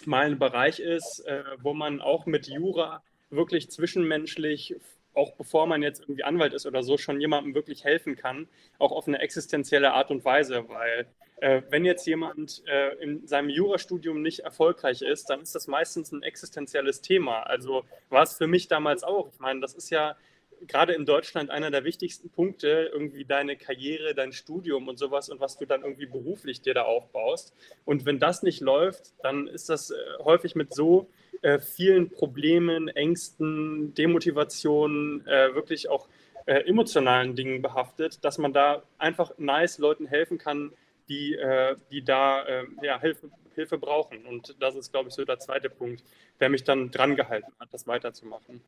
Speaker 3: mal ein Bereich ist, äh, wo man auch mit Jura wirklich zwischenmenschlich, auch bevor man jetzt irgendwie Anwalt ist oder so, schon jemandem wirklich helfen kann, auch auf eine existenzielle Art und Weise, weil äh, wenn jetzt jemand äh, in seinem Jurastudium nicht erfolgreich ist, dann ist das meistens ein existenzielles Thema. Also war es für mich damals auch. Ich meine, das ist ja gerade in Deutschland einer der wichtigsten Punkte, irgendwie deine Karriere, dein Studium und sowas und was du dann irgendwie beruflich dir da aufbaust. Und wenn das nicht läuft, dann ist das äh, häufig mit so äh, vielen Problemen, Ängsten, Demotivationen, äh, wirklich auch äh, emotionalen Dingen behaftet, dass man da einfach nice Leuten helfen kann, die, äh, die da äh, ja, Hilfe, Hilfe brauchen. Und das ist, glaube ich, so der zweite Punkt, der mich dann dran gehalten hat, das weiterzumachen.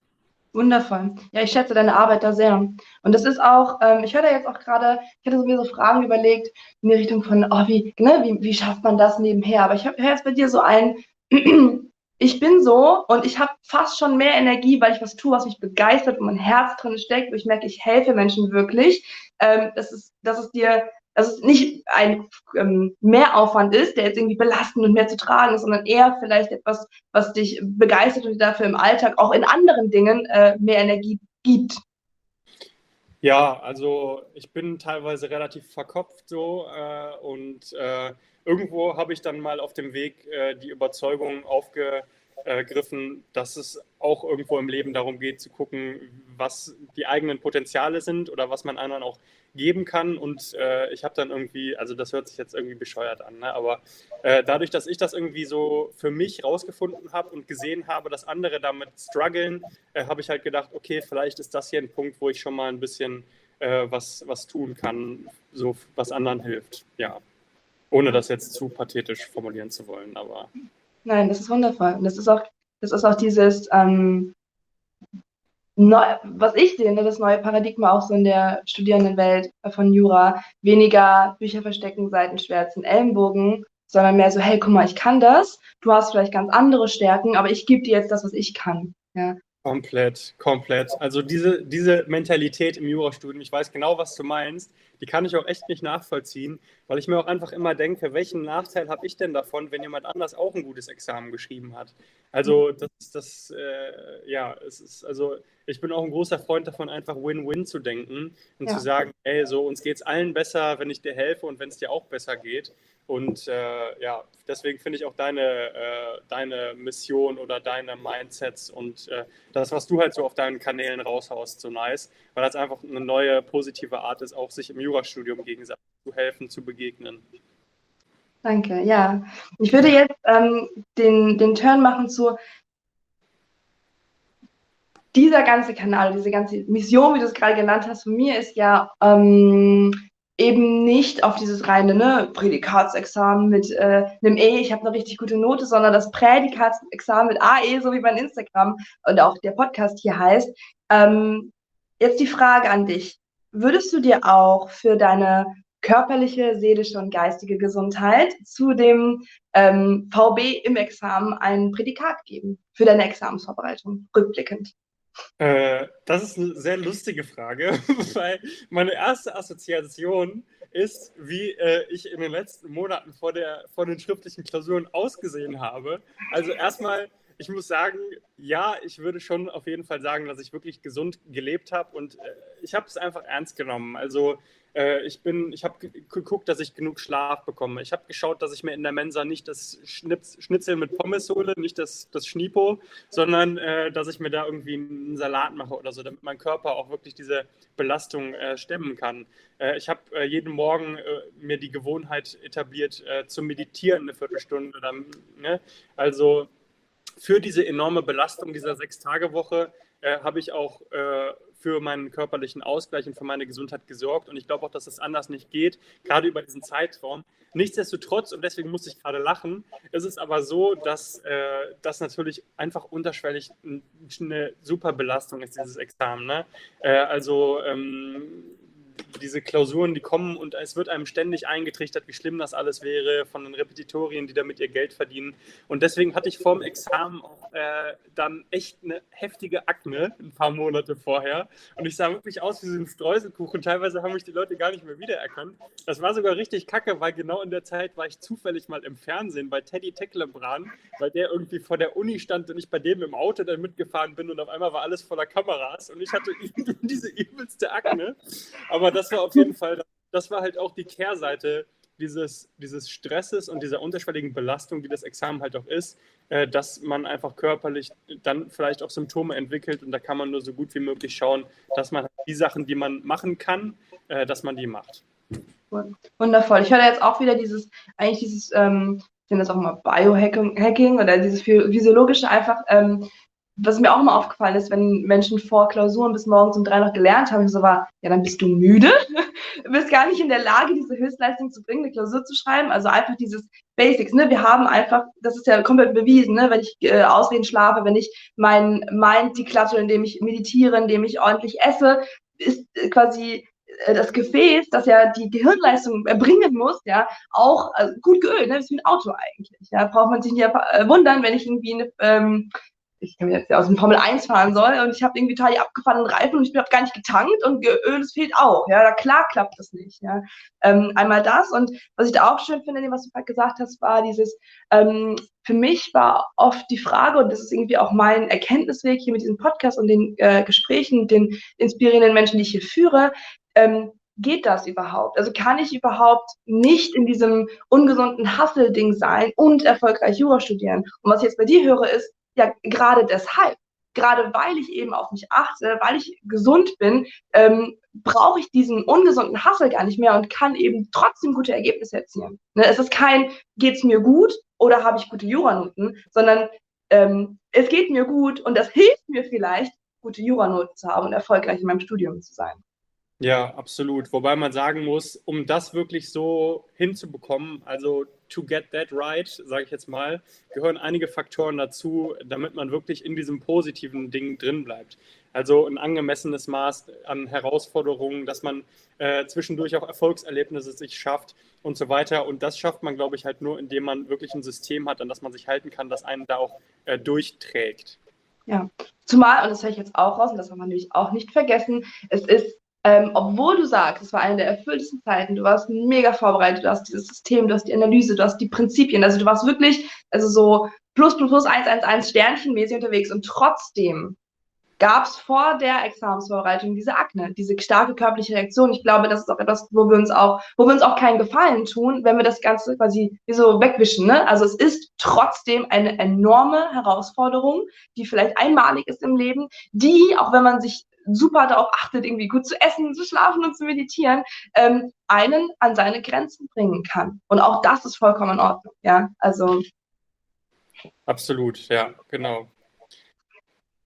Speaker 2: Wundervoll. Ja, ich schätze deine Arbeit da sehr. Und das ist auch, ähm, ich höre da jetzt auch gerade, ich hatte mir so Fragen überlegt in die Richtung von, oh, wie, ne, wie, wie schafft man das nebenher? Aber ich höre jetzt bei dir so ein, ich bin so und ich habe fast schon mehr Energie, weil ich was tue, was mich begeistert und mein Herz drin steckt, wo ich merke, ich helfe Menschen wirklich. Ähm, das, ist, das ist dir dass es nicht ein ähm, Mehraufwand ist, der jetzt irgendwie belastend und mehr zu tragen ist, sondern eher vielleicht etwas, was dich begeistert und dafür im Alltag auch in anderen Dingen äh, mehr Energie gibt.
Speaker 3: Ja, also ich bin teilweise relativ verkopft so äh, und äh, irgendwo habe ich dann mal auf dem Weg äh, die Überzeugung aufgegriffen, dass es auch irgendwo im Leben darum geht zu gucken, was die eigenen Potenziale sind oder was man anderen auch geben kann. Und äh, ich habe dann irgendwie, also das hört sich jetzt irgendwie bescheuert an, ne? aber äh, dadurch, dass ich das irgendwie so für mich rausgefunden habe und gesehen habe, dass andere damit strugglen, äh, habe ich halt gedacht, okay, vielleicht ist das hier ein Punkt, wo ich schon mal ein bisschen äh, was, was tun kann, so was anderen hilft. Ja. Ohne das jetzt zu pathetisch formulieren zu wollen, aber.
Speaker 2: Nein, das ist wundervoll. Und das ist auch, das ist auch dieses, ähm, neu, was ich sehe, ne, das neue Paradigma auch so in der Studierendenwelt von Jura, weniger Bücher verstecken, Seitenschwärzen, Ellenbogen, sondern mehr so, hey, guck mal, ich kann das, du hast vielleicht ganz andere Stärken, aber ich gebe dir jetzt das, was ich kann. Ja.
Speaker 3: Komplett, komplett. Also diese, diese Mentalität im Jurastudium, ich weiß genau, was du meinst, die kann ich auch echt nicht nachvollziehen, weil ich mir auch einfach immer denke, welchen Nachteil habe ich denn davon, wenn jemand anders auch ein gutes Examen geschrieben hat? Also das, das äh, ja, es ist, also ich bin auch ein großer Freund davon, einfach Win-Win zu denken und ja. zu sagen, ey, so uns geht es allen besser, wenn ich dir helfe und wenn es dir auch besser geht. Und äh, ja, deswegen finde ich auch deine, äh, deine Mission oder deine Mindsets und äh, das, was du halt so auf deinen Kanälen raushaust, so nice, weil das einfach eine neue positive Art ist, auch sich im Jurastudium gegenseitig zu helfen, zu begegnen.
Speaker 2: Danke, ja. Ich würde jetzt ähm, den, den Turn machen zu dieser ganze Kanal, diese ganze Mission, wie du es gerade genannt hast, von mir ist ja ähm, eben nicht auf dieses reine ne, Prädikatsexamen mit äh, einem E, ich habe eine richtig gute Note, sondern das Prädikatsexamen mit AE, so wie mein Instagram und auch der Podcast hier heißt. Ähm, jetzt die Frage an dich. Würdest du dir auch für deine körperliche, seelische und geistige Gesundheit zu dem ähm, VB im Examen ein Prädikat geben für deine Examensvorbereitung, rückblickend?
Speaker 3: Äh, das ist eine sehr lustige Frage, weil meine erste Assoziation ist, wie äh, ich in den letzten Monaten vor, der, vor den schriftlichen Klausuren ausgesehen habe. Also erstmal, ich muss sagen, ja, ich würde schon auf jeden Fall sagen, dass ich wirklich gesund gelebt habe und äh, ich habe es einfach ernst genommen. Also äh, ich bin, ich habe geguckt, dass ich genug Schlaf bekomme. Ich habe geschaut, dass ich mir in der Mensa nicht das Schnips, Schnitzel mit Pommes hole, nicht das, das Schnipo, sondern äh, dass ich mir da irgendwie einen Salat mache oder so, damit mein Körper auch wirklich diese Belastung äh, stemmen kann. Äh, ich habe äh, jeden Morgen mir die Gewohnheit etabliert, zu meditieren eine Viertelstunde. Dann, ne? Also für diese enorme Belastung dieser Sechs-Tage-Woche äh, habe ich auch äh, für meinen körperlichen Ausgleich und für meine Gesundheit gesorgt. Und ich glaube auch, dass es anders nicht geht, gerade über diesen Zeitraum. Nichtsdestotrotz, und deswegen muss ich gerade lachen, ist es aber so, dass äh, das natürlich einfach unterschwellig eine super Belastung ist, dieses Examen. Ne? Äh, also ähm, diese Klausuren, die kommen und es wird einem ständig eingetrichtert, wie schlimm das alles wäre von den Repetitorien, die damit ihr Geld verdienen. Und deswegen hatte ich vorm Examen äh, dann echt eine heftige Akne ein paar Monate vorher. Und ich sah wirklich aus wie so ein Streuselkuchen. Teilweise haben mich die Leute gar nicht mehr wiedererkannt. Das war sogar richtig kacke, weil genau in der Zeit war ich zufällig mal im Fernsehen bei Teddy Tecklenbran, weil der irgendwie vor der Uni stand und ich bei dem im Auto dann mitgefahren bin und auf einmal war alles voller Kameras und ich hatte diese übelste Akne. Aber das war auf jeden Fall, das war halt auch die Kehrseite dieses, dieses Stresses und dieser unterschwelligen Belastung, die das Examen halt auch ist, äh, dass man einfach körperlich dann vielleicht auch Symptome entwickelt und da kann man nur so gut wie möglich schauen, dass man die Sachen, die man machen kann, äh, dass man die macht.
Speaker 2: Wundervoll. Ich höre jetzt auch wieder dieses, eigentlich dieses, ähm, ich nenne das auch mal Biohacking oder dieses physiologische einfach, ähm, was mir auch immer aufgefallen ist, wenn Menschen vor Klausuren bis morgens um drei noch gelernt haben, ich so war, ja, dann bist du müde, du bist gar nicht in der Lage, diese Höchstleistung zu bringen, eine Klausur zu schreiben. Also einfach dieses Basics, ne? Wir haben einfach, das ist ja komplett bewiesen, ne? Wenn ich äh, ausreden schlafe, wenn ich mein Mind deklatte, indem ich meditiere, indem ich ordentlich esse, ist äh, quasi äh, das Gefäß, das ja die Gehirnleistung erbringen muss, ja, auch äh, gut geölt, ne? Das ist wie ein Auto eigentlich. Ja, braucht man sich nicht äh, wundern, wenn ich irgendwie eine, ähm, ich kann jetzt aus dem Formel 1 fahren soll und ich habe irgendwie total die abgefahrenen Reifen und ich bin gar nicht getankt und Öl, es fehlt auch. Ja, klar klappt das nicht. Ja. Ähm, einmal das und was ich da auch schön finde, was du gerade gesagt hast, war dieses, ähm, für mich war oft die Frage, und das ist irgendwie auch mein Erkenntnisweg hier mit diesem Podcast und den äh, Gesprächen, den inspirierenden Menschen, die ich hier führe, ähm, geht das überhaupt? Also kann ich überhaupt nicht in diesem ungesunden Hustle-Ding sein und erfolgreich Jura studieren? Und was ich jetzt bei dir höre, ist, ja, gerade deshalb, gerade weil ich eben auf mich achte, weil ich gesund bin, ähm, brauche ich diesen ungesunden Hassel gar nicht mehr und kann eben trotzdem gute Ergebnisse erzielen. Ne? Es ist kein, geht's mir gut oder habe ich gute Juranoten, sondern ähm, es geht mir gut und das hilft mir vielleicht, gute Juranoten zu haben und erfolgreich in meinem Studium zu sein.
Speaker 3: Ja, absolut. Wobei man sagen muss, um das wirklich so hinzubekommen, also to get that right, sage ich jetzt mal, gehören einige Faktoren dazu, damit man wirklich in diesem positiven Ding drin bleibt. Also ein angemessenes Maß an Herausforderungen, dass man äh, zwischendurch auch Erfolgserlebnisse sich schafft und so weiter. Und das schafft man, glaube ich, halt nur, indem man wirklich ein System hat, an das man sich halten kann, das einen da auch äh, durchträgt.
Speaker 2: Ja, zumal, und das höre ich jetzt auch raus, und das haben wir natürlich auch nicht vergessen, es ist ähm, obwohl du sagst, es war eine der erfülltesten Zeiten, du warst mega vorbereitet, du hast dieses System, du hast die Analyse, du hast die Prinzipien, also du warst wirklich, also so plus plus plus 111 Sternchenmäßig unterwegs und trotzdem gab es vor der Examensvorbereitung diese Akne, diese starke körperliche Reaktion. Ich glaube, das ist auch etwas, wo wir uns auch, wo wir uns auch keinen Gefallen tun, wenn wir das Ganze quasi so wegwischen. Ne? Also es ist trotzdem eine enorme Herausforderung, die vielleicht einmalig ist im Leben, die, auch wenn man sich super darauf achtet, irgendwie gut zu essen, zu schlafen und zu meditieren, ähm, einen an seine Grenzen bringen kann. Und auch das ist vollkommen in Ordnung. Ja, also.
Speaker 3: Absolut, ja, genau.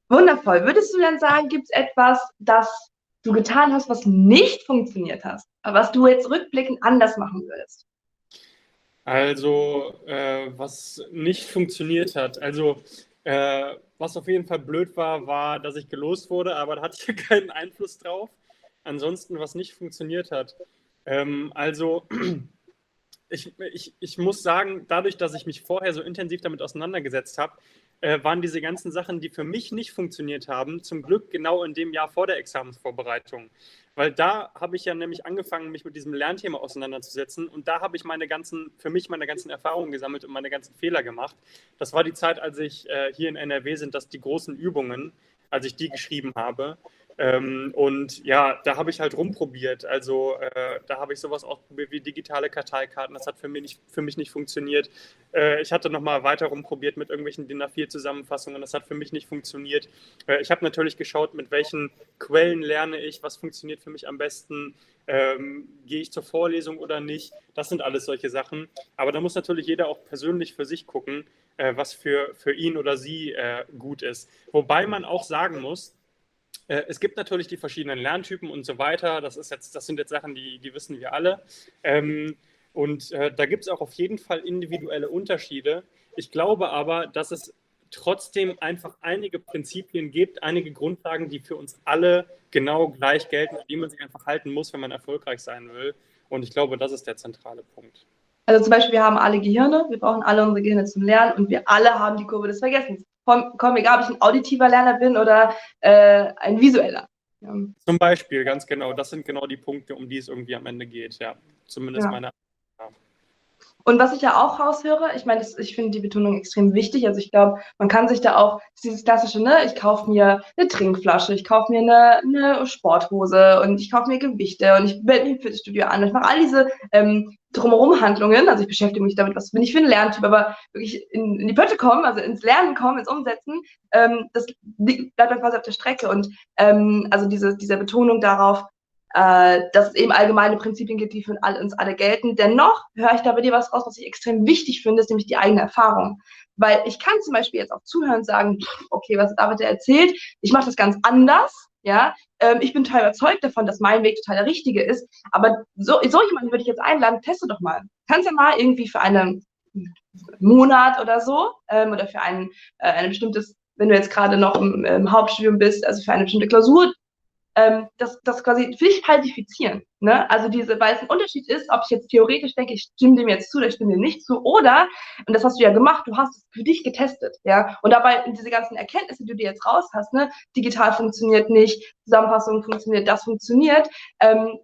Speaker 2: Wundervoll. Würdest du denn sagen, gibt es etwas, das du getan hast, was nicht funktioniert hast, was du jetzt rückblickend anders machen würdest?
Speaker 3: Also, äh, was nicht funktioniert hat. Also, äh, was auf jeden Fall blöd war, war, dass ich gelost wurde, aber da hatte ich keinen Einfluss drauf. Ansonsten, was nicht funktioniert hat. Ähm, also, ich, ich, ich muss sagen, dadurch, dass ich mich vorher so intensiv damit auseinandergesetzt habe, äh, waren diese ganzen Sachen, die für mich nicht funktioniert haben, zum Glück genau in dem Jahr vor der Examensvorbereitung. Weil da habe ich ja nämlich angefangen, mich mit diesem Lernthema auseinanderzusetzen und da habe ich meine ganzen, für mich meine ganzen Erfahrungen gesammelt und meine ganzen Fehler gemacht. Das war die Zeit, als ich äh, hier in NRW sind, dass die großen Übungen, als ich die geschrieben habe. Ähm, und ja, da habe ich halt rumprobiert. Also äh, da habe ich sowas ausprobiert wie digitale Karteikarten. Das hat für mich nicht, für mich nicht funktioniert. Äh, ich hatte nochmal weiter rumprobiert mit irgendwelchen DIN A4-Zusammenfassungen. Das hat für mich nicht funktioniert. Äh, ich habe natürlich geschaut, mit welchen Quellen lerne ich, was funktioniert für mich am besten. Ähm, gehe ich zur Vorlesung oder nicht? Das sind alles solche Sachen. Aber da muss natürlich jeder auch persönlich für sich gucken, äh, was für, für ihn oder sie äh, gut ist. Wobei man auch sagen muss, es gibt natürlich die verschiedenen Lerntypen und so weiter. Das, ist jetzt, das sind jetzt Sachen, die, die wissen wir alle. Ähm, und äh, da gibt es auch auf jeden Fall individuelle Unterschiede. Ich glaube aber, dass es trotzdem einfach einige Prinzipien gibt, einige Grundlagen, die für uns alle genau gleich gelten, an die man sich einfach halten muss, wenn man erfolgreich sein will. Und ich glaube, das ist der zentrale Punkt.
Speaker 2: Also zum Beispiel, wir haben alle Gehirne, wir brauchen alle unsere Gehirne zum Lernen und wir alle haben die Kurve des Vergessens. Komm, komm egal, ob ich ein auditiver Lerner bin oder äh, ein visueller.
Speaker 3: Ja. Zum Beispiel, ganz genau. Das sind genau die Punkte, um die es irgendwie am Ende geht. Ja, zumindest ja. meine
Speaker 2: und was ich ja auch raushöre, ich meine, ich finde die Betonung extrem wichtig. Also ich glaube, man kann sich da auch, dieses klassische, ne, ich kaufe mir eine Trinkflasche, ich kaufe mir eine, eine Sporthose und ich kaufe mir Gewichte und ich melde mich im Fitnessstudio an. Ich mache all diese ähm, drumherum Handlungen. Also ich beschäftige mich damit, was bin ich für ein Lerntyp, aber wirklich in, in die Pötte kommen, also ins Lernen kommen, ins Umsetzen, ähm, das bleibt dann quasi auf der Strecke. Und ähm, also diese, diese Betonung darauf, äh, dass es eben allgemeine Prinzipien gibt, die für uns alle gelten. Dennoch höre ich da bei dir was raus, was ich extrem wichtig finde, ist nämlich die eigene Erfahrung. Weil ich kann zum Beispiel jetzt auch zuhören und sagen, okay, was David erzählt, ich mache das ganz anders, ja, ähm, ich bin total überzeugt davon, dass mein Weg total der richtige ist, aber so, so jemanden würde ich jetzt einladen, teste doch mal. Kannst ja mal irgendwie für einen Monat oder so ähm, oder für ein, äh, ein bestimmtes, wenn du jetzt gerade noch im, im Hauptstudium bist, also für eine bestimmte Klausur, ähm, das, das quasi für dich qualifizieren. Ne? Also diese, weil es ein Unterschied ist, ob ich jetzt theoretisch denke, ich stimme dem jetzt zu oder ich stimme dem nicht zu, oder, und das hast du ja gemacht, du hast es für dich getestet, ja, und dabei diese ganzen Erkenntnisse, die du dir jetzt raus hast, ne, digital funktioniert nicht, Zusammenfassung funktioniert, das funktioniert, ähm,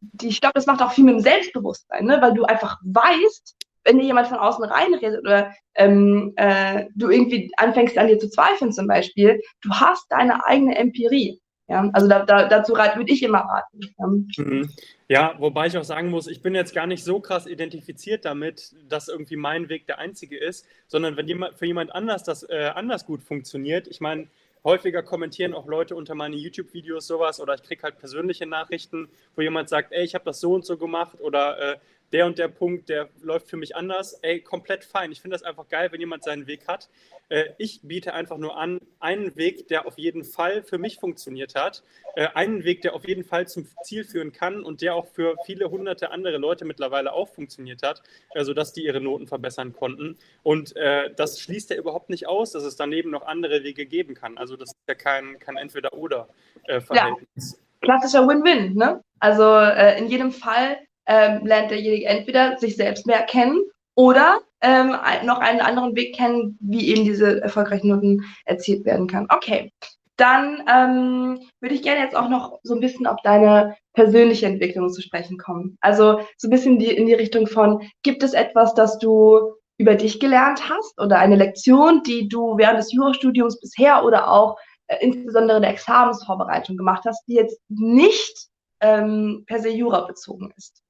Speaker 2: die, ich glaube, das macht auch viel mit dem Selbstbewusstsein, ne? weil du einfach weißt, wenn dir jemand von außen reinredet oder ähm, äh, du irgendwie anfängst an dir zu zweifeln zum Beispiel, du hast deine eigene Empirie. Ja, also da, da, dazu würde ich immer raten.
Speaker 3: Ja. Mhm. ja, wobei ich auch sagen muss, ich bin jetzt gar nicht so krass identifiziert damit, dass irgendwie mein Weg der einzige ist, sondern wenn jemand, für jemand anders das äh, anders gut funktioniert, ich meine, häufiger kommentieren auch Leute unter meine YouTube-Videos sowas oder ich kriege halt persönliche Nachrichten, wo jemand sagt, ey, ich habe das so und so gemacht oder äh, der und der Punkt, der läuft für mich anders. Ey, komplett fein. Ich finde das einfach geil, wenn jemand seinen Weg hat. Äh, ich biete einfach nur an, einen Weg, der auf jeden Fall für mich funktioniert hat, äh, einen Weg, der auf jeden Fall zum Ziel führen kann und der auch für viele hunderte andere Leute mittlerweile auch funktioniert hat, äh, sodass die ihre Noten verbessern konnten. Und äh, das schließt ja überhaupt nicht aus, dass es daneben noch andere Wege geben kann. Also das ist ja kein, kein Entweder-Oder-Verhältnis.
Speaker 2: Ja, klassischer Win-Win. Ne? Also äh, in jedem Fall ähm, lernt derjenige entweder sich selbst mehr kennen oder ähm, noch einen anderen Weg kennen, wie eben diese erfolgreichen Noten erzielt werden kann. Okay, dann ähm, würde ich gerne jetzt auch noch so ein bisschen auf deine persönliche Entwicklung zu sprechen kommen. Also so ein bisschen die, in die Richtung von, gibt es etwas, das du über dich gelernt hast oder eine Lektion, die du während des Jurastudiums bisher oder auch äh, insbesondere der Examensvorbereitung gemacht hast, die jetzt nicht ähm, per se Jura bezogen ist?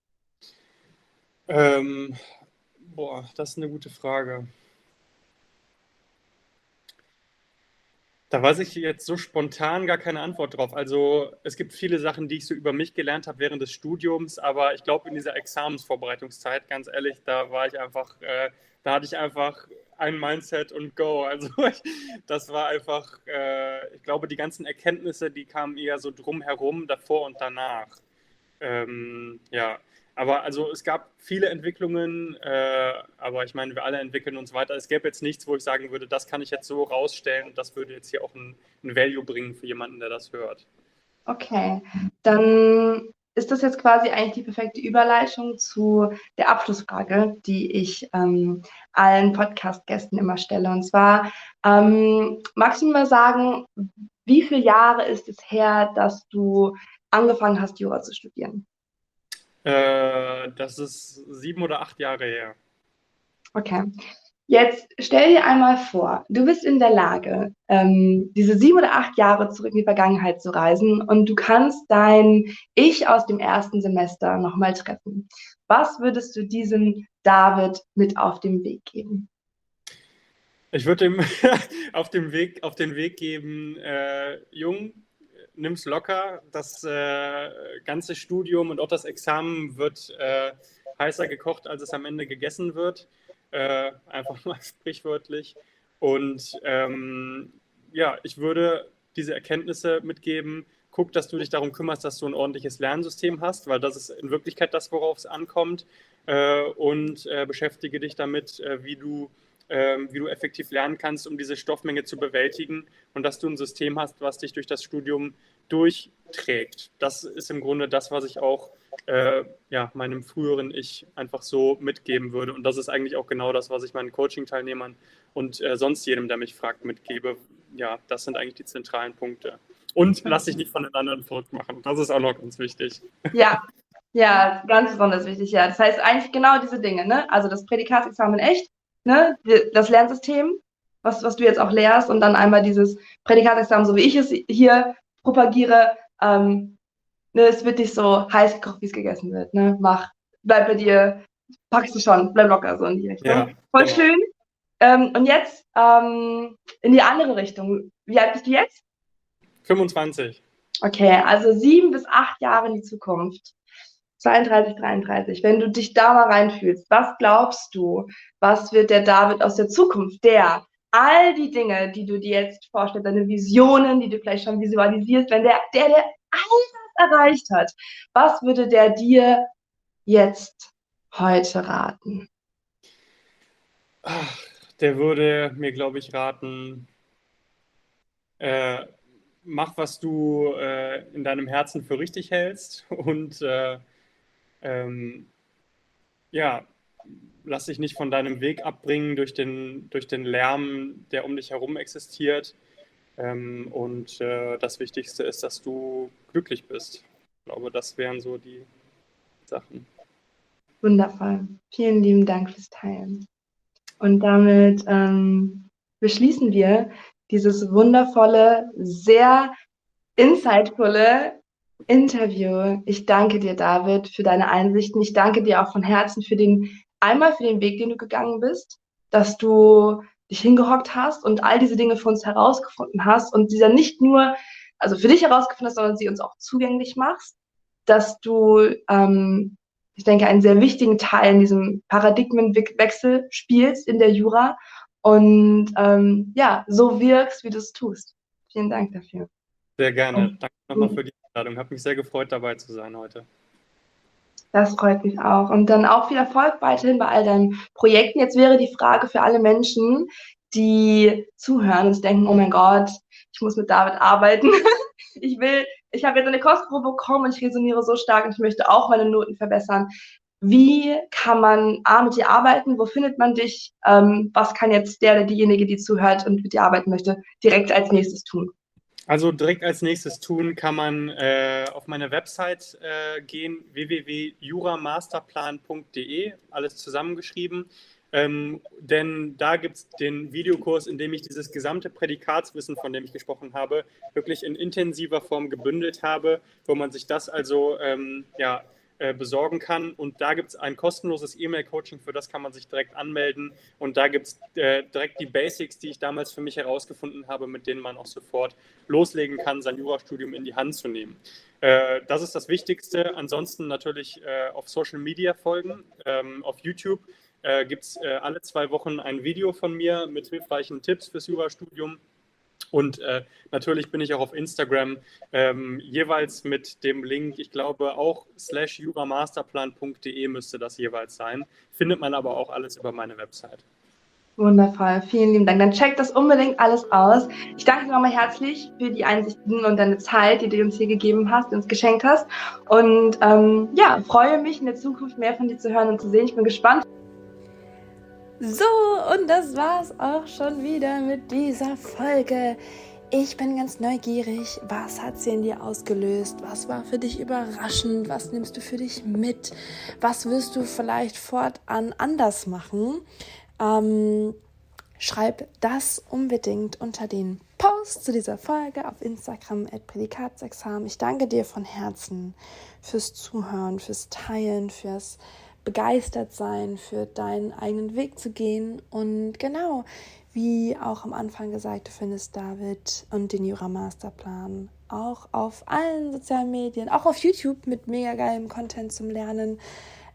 Speaker 3: Ähm, boah, das ist eine gute Frage. Da weiß ich jetzt so spontan gar keine Antwort drauf. Also es gibt viele Sachen, die ich so über mich gelernt habe während des Studiums, aber ich glaube in dieser Examensvorbereitungszeit, ganz ehrlich, da war ich einfach, äh, da hatte ich einfach ein Mindset und Go. Also ich, das war einfach, äh, ich glaube, die ganzen Erkenntnisse, die kamen eher so drumherum, davor und danach. Ähm, ja, aber also es gab viele Entwicklungen, äh, aber ich meine, wir alle entwickeln uns weiter. Es gäbe jetzt nichts, wo ich sagen würde, das kann ich jetzt so rausstellen und das würde jetzt hier auch ein, ein Value bringen für jemanden, der das hört.
Speaker 2: Okay, dann ist das jetzt quasi eigentlich die perfekte Überleitung zu der Abschlussfrage, die ich ähm, allen Podcast-Gästen immer stelle. Und zwar, ähm, magst du mal sagen, wie viele Jahre ist es her, dass du angefangen hast, Jura zu studieren?
Speaker 3: Äh, das ist sieben oder acht Jahre her.
Speaker 2: Okay. Jetzt stell dir einmal vor, du bist in der Lage, ähm, diese sieben oder acht Jahre zurück in die Vergangenheit zu reisen und du kannst dein Ich aus dem ersten Semester nochmal treffen. Was würdest du diesem David mit auf den Weg geben?
Speaker 3: Ich würde ihm auf, dem Weg, auf den Weg geben, äh, Jung, nimm es locker. Das äh, ganze Studium und auch das Examen wird äh, heißer gekocht, als es am Ende gegessen wird. äh, einfach mal sprichwörtlich. Und ähm, ja, ich würde diese Erkenntnisse mitgeben. Guck, dass du dich darum kümmerst, dass du ein ordentliches Lernsystem hast, weil das ist in Wirklichkeit das, worauf es ankommt. Äh, und äh, beschäftige dich damit, äh, wie du ähm, wie du effektiv lernen kannst, um diese Stoffmenge zu bewältigen und dass du ein System hast, was dich durch das Studium durchträgt. Das ist im Grunde das, was ich auch äh, ja, meinem früheren Ich einfach so mitgeben würde. Und das ist eigentlich auch genau das, was ich meinen Coaching-Teilnehmern und äh, sonst jedem, der mich fragt, mitgebe. Ja, das sind eigentlich die zentralen Punkte. Und lass dich nicht von den anderen verrückt machen. Das ist auch noch ganz wichtig.
Speaker 2: Ja, ja, ganz besonders wichtig, ja. Das heißt eigentlich genau diese Dinge, ne? Also das Prädikatsexamen echt, ne? Das Lernsystem, was, was du jetzt auch lehrst, und dann einmal dieses Prädikatsexamen, so wie ich es hier propagiere, ähm, ne, es wird nicht so heiß gekocht, wie es gegessen wird, ne? Mach, bleib bei dir, packst du schon, bleib locker, so in die Richtung. Ja, Voll schön. Ähm, und jetzt ähm, in die andere Richtung. Wie alt bist du jetzt?
Speaker 3: 25.
Speaker 2: Okay, also sieben bis acht Jahre in die Zukunft. 32, 33. Wenn du dich da mal reinfühlst, was glaubst du, was wird der David aus der Zukunft, der all die Dinge, die du dir jetzt vorstellst, deine Visionen, die du vielleicht schon visualisierst, wenn der, der, der alles erreicht hat, was würde der dir jetzt heute raten?
Speaker 3: Ach, der würde mir, glaube ich, raten, äh, mach, was du äh, in deinem Herzen für richtig hältst und äh, ähm, ja, lass dich nicht von deinem Weg abbringen durch den, durch den Lärm, der um dich herum existiert. Ähm, und äh, das Wichtigste ist, dass du glücklich bist. Ich glaube, das wären so die Sachen.
Speaker 2: Wundervoll. Vielen lieben Dank fürs Teilen. Und damit ähm, beschließen wir dieses wundervolle, sehr insightvolle Interview. Ich danke dir, David, für deine Einsichten. Ich danke dir auch von Herzen für den, einmal für den Weg, den du gegangen bist, dass du dich hingehockt hast und all diese Dinge für uns herausgefunden hast und dieser nicht nur, also für dich herausgefunden hast, sondern sie uns auch zugänglich machst, dass du, ähm, ich denke, einen sehr wichtigen Teil in diesem Paradigmenwechsel spielst in der Jura und ähm, ja, so wirkst, wie du es tust. Vielen Dank dafür.
Speaker 3: Sehr gerne. Danke nochmal für die Einladung. Hat mich sehr gefreut, dabei zu sein heute.
Speaker 2: Das freut mich auch. Und dann auch viel Erfolg weiterhin bei all deinen Projekten. Jetzt wäre die Frage für alle Menschen, die zuhören und denken, oh mein Gott, ich muss mit David arbeiten. ich will, ich habe jetzt eine Kostprobe bekommen und ich resoniere so stark und ich möchte auch meine Noten verbessern. Wie kann man A mit dir arbeiten? Wo findet man dich? Ähm, was kann jetzt der oder diejenige, die zuhört und mit dir arbeiten möchte, direkt als nächstes tun?
Speaker 3: Also direkt als nächstes tun kann man äh, auf meine Website äh, gehen, www.juramasterplan.de, alles zusammengeschrieben. Ähm, denn da gibt es den Videokurs, in dem ich dieses gesamte Prädikatswissen, von dem ich gesprochen habe, wirklich in intensiver Form gebündelt habe, wo man sich das also ähm, ja, äh, besorgen kann. Und da gibt es ein kostenloses E-Mail-Coaching, für das kann man sich direkt anmelden. Und da gibt es äh, direkt die Basics, die ich damals für mich herausgefunden habe, mit denen man auch sofort loslegen kann, sein Jurastudium in die Hand zu nehmen. Äh, das ist das Wichtigste. Ansonsten natürlich äh, auf Social Media folgen, ähm, auf YouTube. Äh, gibt es alle zwei Wochen ein Video von mir mit hilfreichen Tipps fürs Jurastudium. Und äh, natürlich bin ich auch auf Instagram ähm, jeweils mit dem Link, ich glaube auch slash juramasterplan.de müsste das jeweils sein. Findet man aber auch alles über meine Website.
Speaker 2: Wundervoll, vielen lieben Dank. Dann checkt das unbedingt alles aus. Ich danke dir nochmal herzlich für die Einsichten und deine Zeit, die du uns hier gegeben hast, die uns geschenkt hast. Und ähm, ja, freue mich in der Zukunft mehr von dir zu hören und zu sehen. Ich bin gespannt.
Speaker 1: So, und das war's auch schon wieder mit dieser Folge. Ich bin ganz neugierig. Was hat sie in dir ausgelöst? Was war für dich überraschend? Was nimmst du für dich mit? Was wirst du vielleicht fortan anders machen? Ähm, schreib das unbedingt unter den Post zu dieser Folge auf Instagram at Prädikatsexamen. Ich danke dir von Herzen fürs Zuhören, fürs Teilen, fürs begeistert sein, für deinen eigenen Weg zu gehen. Und genau, wie auch am Anfang gesagt, du findest David und den Jura Masterplan auch auf allen sozialen Medien, auch auf YouTube mit mega geilem Content zum Lernen.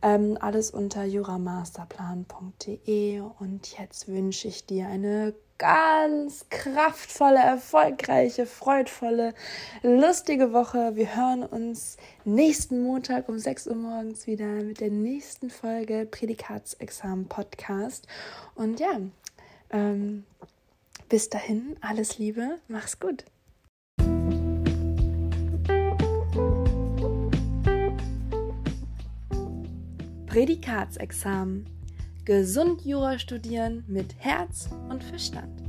Speaker 1: Ähm, alles unter juramasterplan.de und jetzt wünsche ich dir eine ganz kraftvolle, erfolgreiche, freudvolle, lustige Woche. Wir hören uns nächsten Montag um 6 Uhr morgens wieder mit der nächsten Folge Prädikatsexamen Podcast. Und ja, ähm, bis dahin, alles Liebe, mach's gut. Prädikatsexamen. Gesund Jura studieren mit Herz und Verstand.